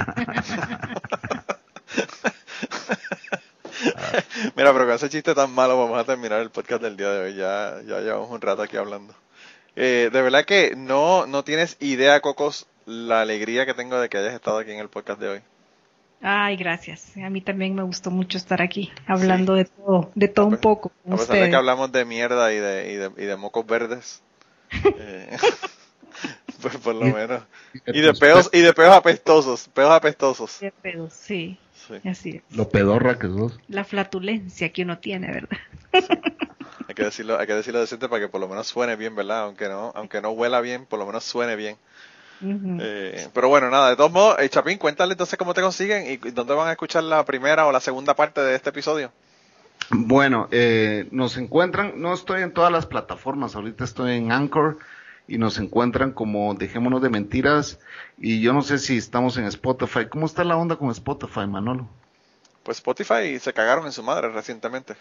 Mira, pero con ese chiste tan malo vamos a terminar el podcast del día de hoy. Ya, ya llevamos un rato aquí hablando. Eh, de verdad que no, no tienes idea, Cocos, la alegría que tengo de que hayas estado aquí en el podcast de hoy. Ay, gracias. A mí también me gustó mucho estar aquí, hablando de todo, de todo un poco con A pesar de ustedes. que hablamos de mierda y de, y de, y de mocos verdes. eh, pues por lo menos. Y de peos, y de peos apestosos, peos apestosos. Qué pedo, Sí, Sí. así es. Lo pedorra que sos. La flatulencia que uno tiene, ¿verdad? Hay que decirlo, hay que decirlo decente para que por lo menos suene bien, ¿verdad? Aunque no, aunque no huela bien, por lo menos suene bien. Eh, pero bueno, nada, de todos modos, eh, Chapín, cuéntale entonces cómo te consiguen y y dónde van a escuchar la primera o la segunda parte de este episodio. Bueno, eh, nos encuentran, no estoy en todas las plataformas, ahorita estoy en Anchor y nos encuentran como Dejémonos de Mentiras y yo no sé si estamos en Spotify. ¿Cómo está la onda con Spotify, Manolo? Pues Spotify se cagaron en su madre recientemente.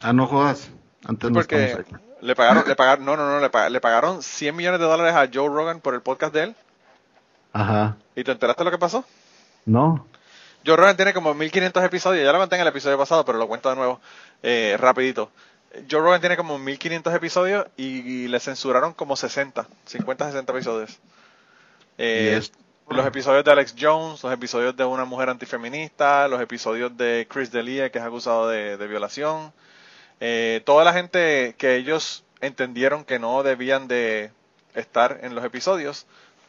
Ah, no jodas. Antes no Porque ahí. le pagaron, le pagaron, no, no, no, le pagaron, le pagaron 100 millones de dólares a Joe Rogan por el podcast de él. Ajá. ¿Y te enteraste lo que pasó? No. Joe Rogan tiene como 1500 episodios, ya lo conté en el episodio pasado, pero lo cuento de nuevo, eh, rapidito. Joe Rogan tiene como 1500 episodios y, y le censuraron como 60, 50, 60 episodios. Eh, Los episodios de Alex Jones, los episodios de una mujer antifeminista, los episodios de Chris D'Elia, que es acusado de, de violación. Eh, toda la gente que ellos entendieron que no debían de estar en los episodios,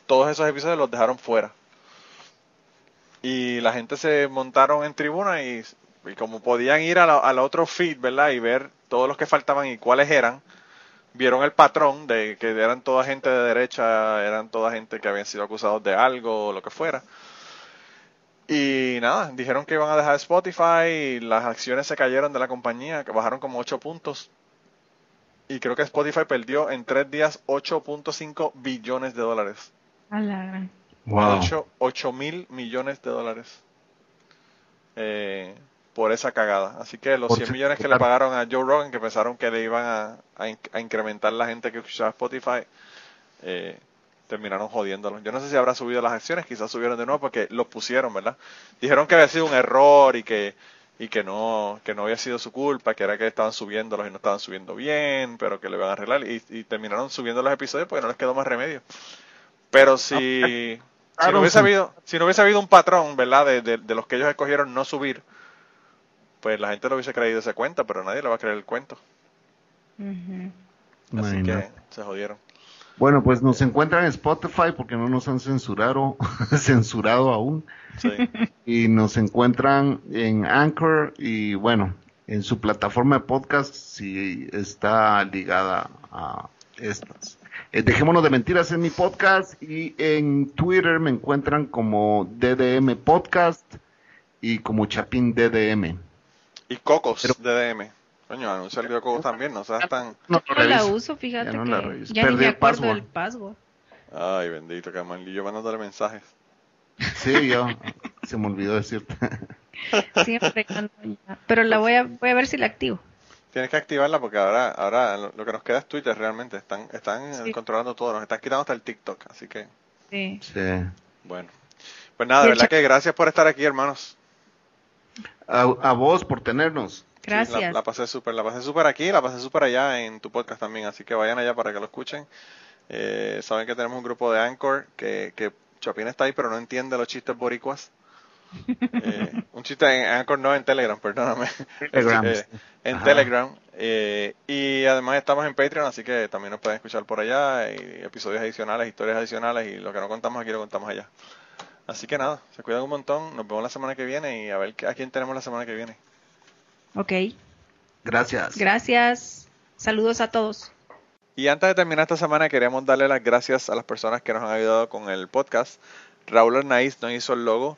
todos esos episodios los dejaron fuera. Y la gente se montaron en tribuna y, como podían ir al otro feed, ¿verdad? Y ver todos los que faltaban y cuáles eran, vieron el patrón de que eran toda gente de derecha, eran toda gente que habían sido acusados de algo o lo que fuera. Y nada, dijeron que iban a dejar Spotify y las acciones se cayeron de la compañía, que bajaron como 8 puntos. Y creo que Spotify perdió en 3 días 8.5 billones de dólares. A la gran- Wow. 8, mil millones de dólares eh, por esa cagada. Así que los Por 100 si- millones que le pagaron a Joe Rogan, que pensaron que le iban a, a in- a incrementar la gente que escuchaba Spotify, eh, terminaron jodiéndolo. Yo no sé si habrá subido las acciones, quizás subieron de nuevo porque lo pusieron, ¿verdad? Dijeron que había sido un error y que y que no que no había sido su culpa, que era que estaban subiéndolos y no estaban subiendo bien, pero que lo iban a arreglar y, y terminaron subiendo los episodios porque no les quedó más remedio. Pero si, si, no hubiese habido, si no hubiese habido un patrón, ¿verdad? De, de, de los que ellos escogieron no subir, pues la gente lo hubiese creído ese cuento, pero nadie le va a creer el cuento. Así Imagínate. que se jodieron. Bueno, pues nos encuentran en Spotify porque no nos han censurado, censurado aún. Sí. Y nos encuentran en Anchor y bueno, en su plataforma de podcast si está ligada a estas. Eh, Dejémonos de mentiras en mi podcast y en Twitter me encuentran como DDM Podcast y como Chapín DDM. Y Cocos Pero- de DM. Coño, anuncia el Cocos también, no seas tan... No, No la uso, fíjate Ya no la que reviso. ya ni Perdí me el acuerdo password. del password. Ay, bendito, que yo mandándole mensajes. Sí, yo se me olvidó decirte. Siempre cuando ya- Pero la voy a, voy a ver si la activo. Tienes que activarla porque ahora, ahora lo, que nos queda es Twitter realmente. Están, están Sí. controlando todo, nos están quitando hasta el TikTok. Así que, Sí. Sí. bueno. Pues nada, de verdad que gracias por estar aquí, hermanos. A, a vos por tenernos. Sí, Gracias. la, la pasé súper, la pasé súper aquí, la pasé súper allá en tu podcast también, así que vayan allá para que lo escuchen. Eh, saben que tenemos un grupo de Anchor que, que Chapín está ahí, pero no entiende los chistes boricuas. Eh, un chiste en Anchor, no en Telegram, perdóname. Telegram. Eh, en Ajá. Telegram. eh, y además estamos en Patreon, así que también nos pueden escuchar por allá. Y episodios adicionales, historias adicionales y lo que no contamos aquí lo contamos allá. Así que nada, se cuidan un montón. Nos vemos la semana que viene y a ver a quién tenemos la semana que viene. Ok, Gracias. gracias. Saludos a todos. Y antes de terminar esta semana, queremos darle las gracias a las personas que nos han ayudado con el podcast. Raúl Arnaiz nos hizo el logo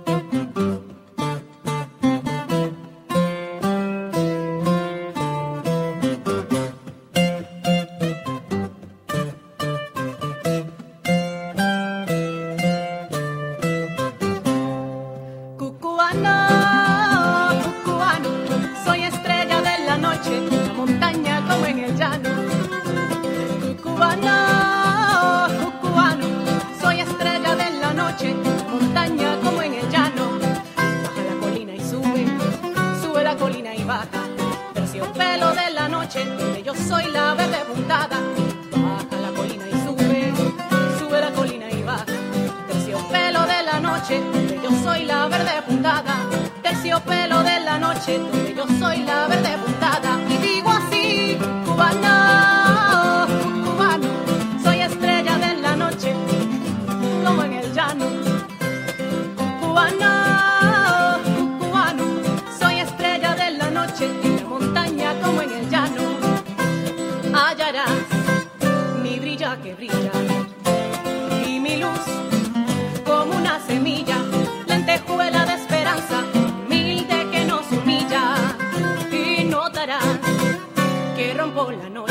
Que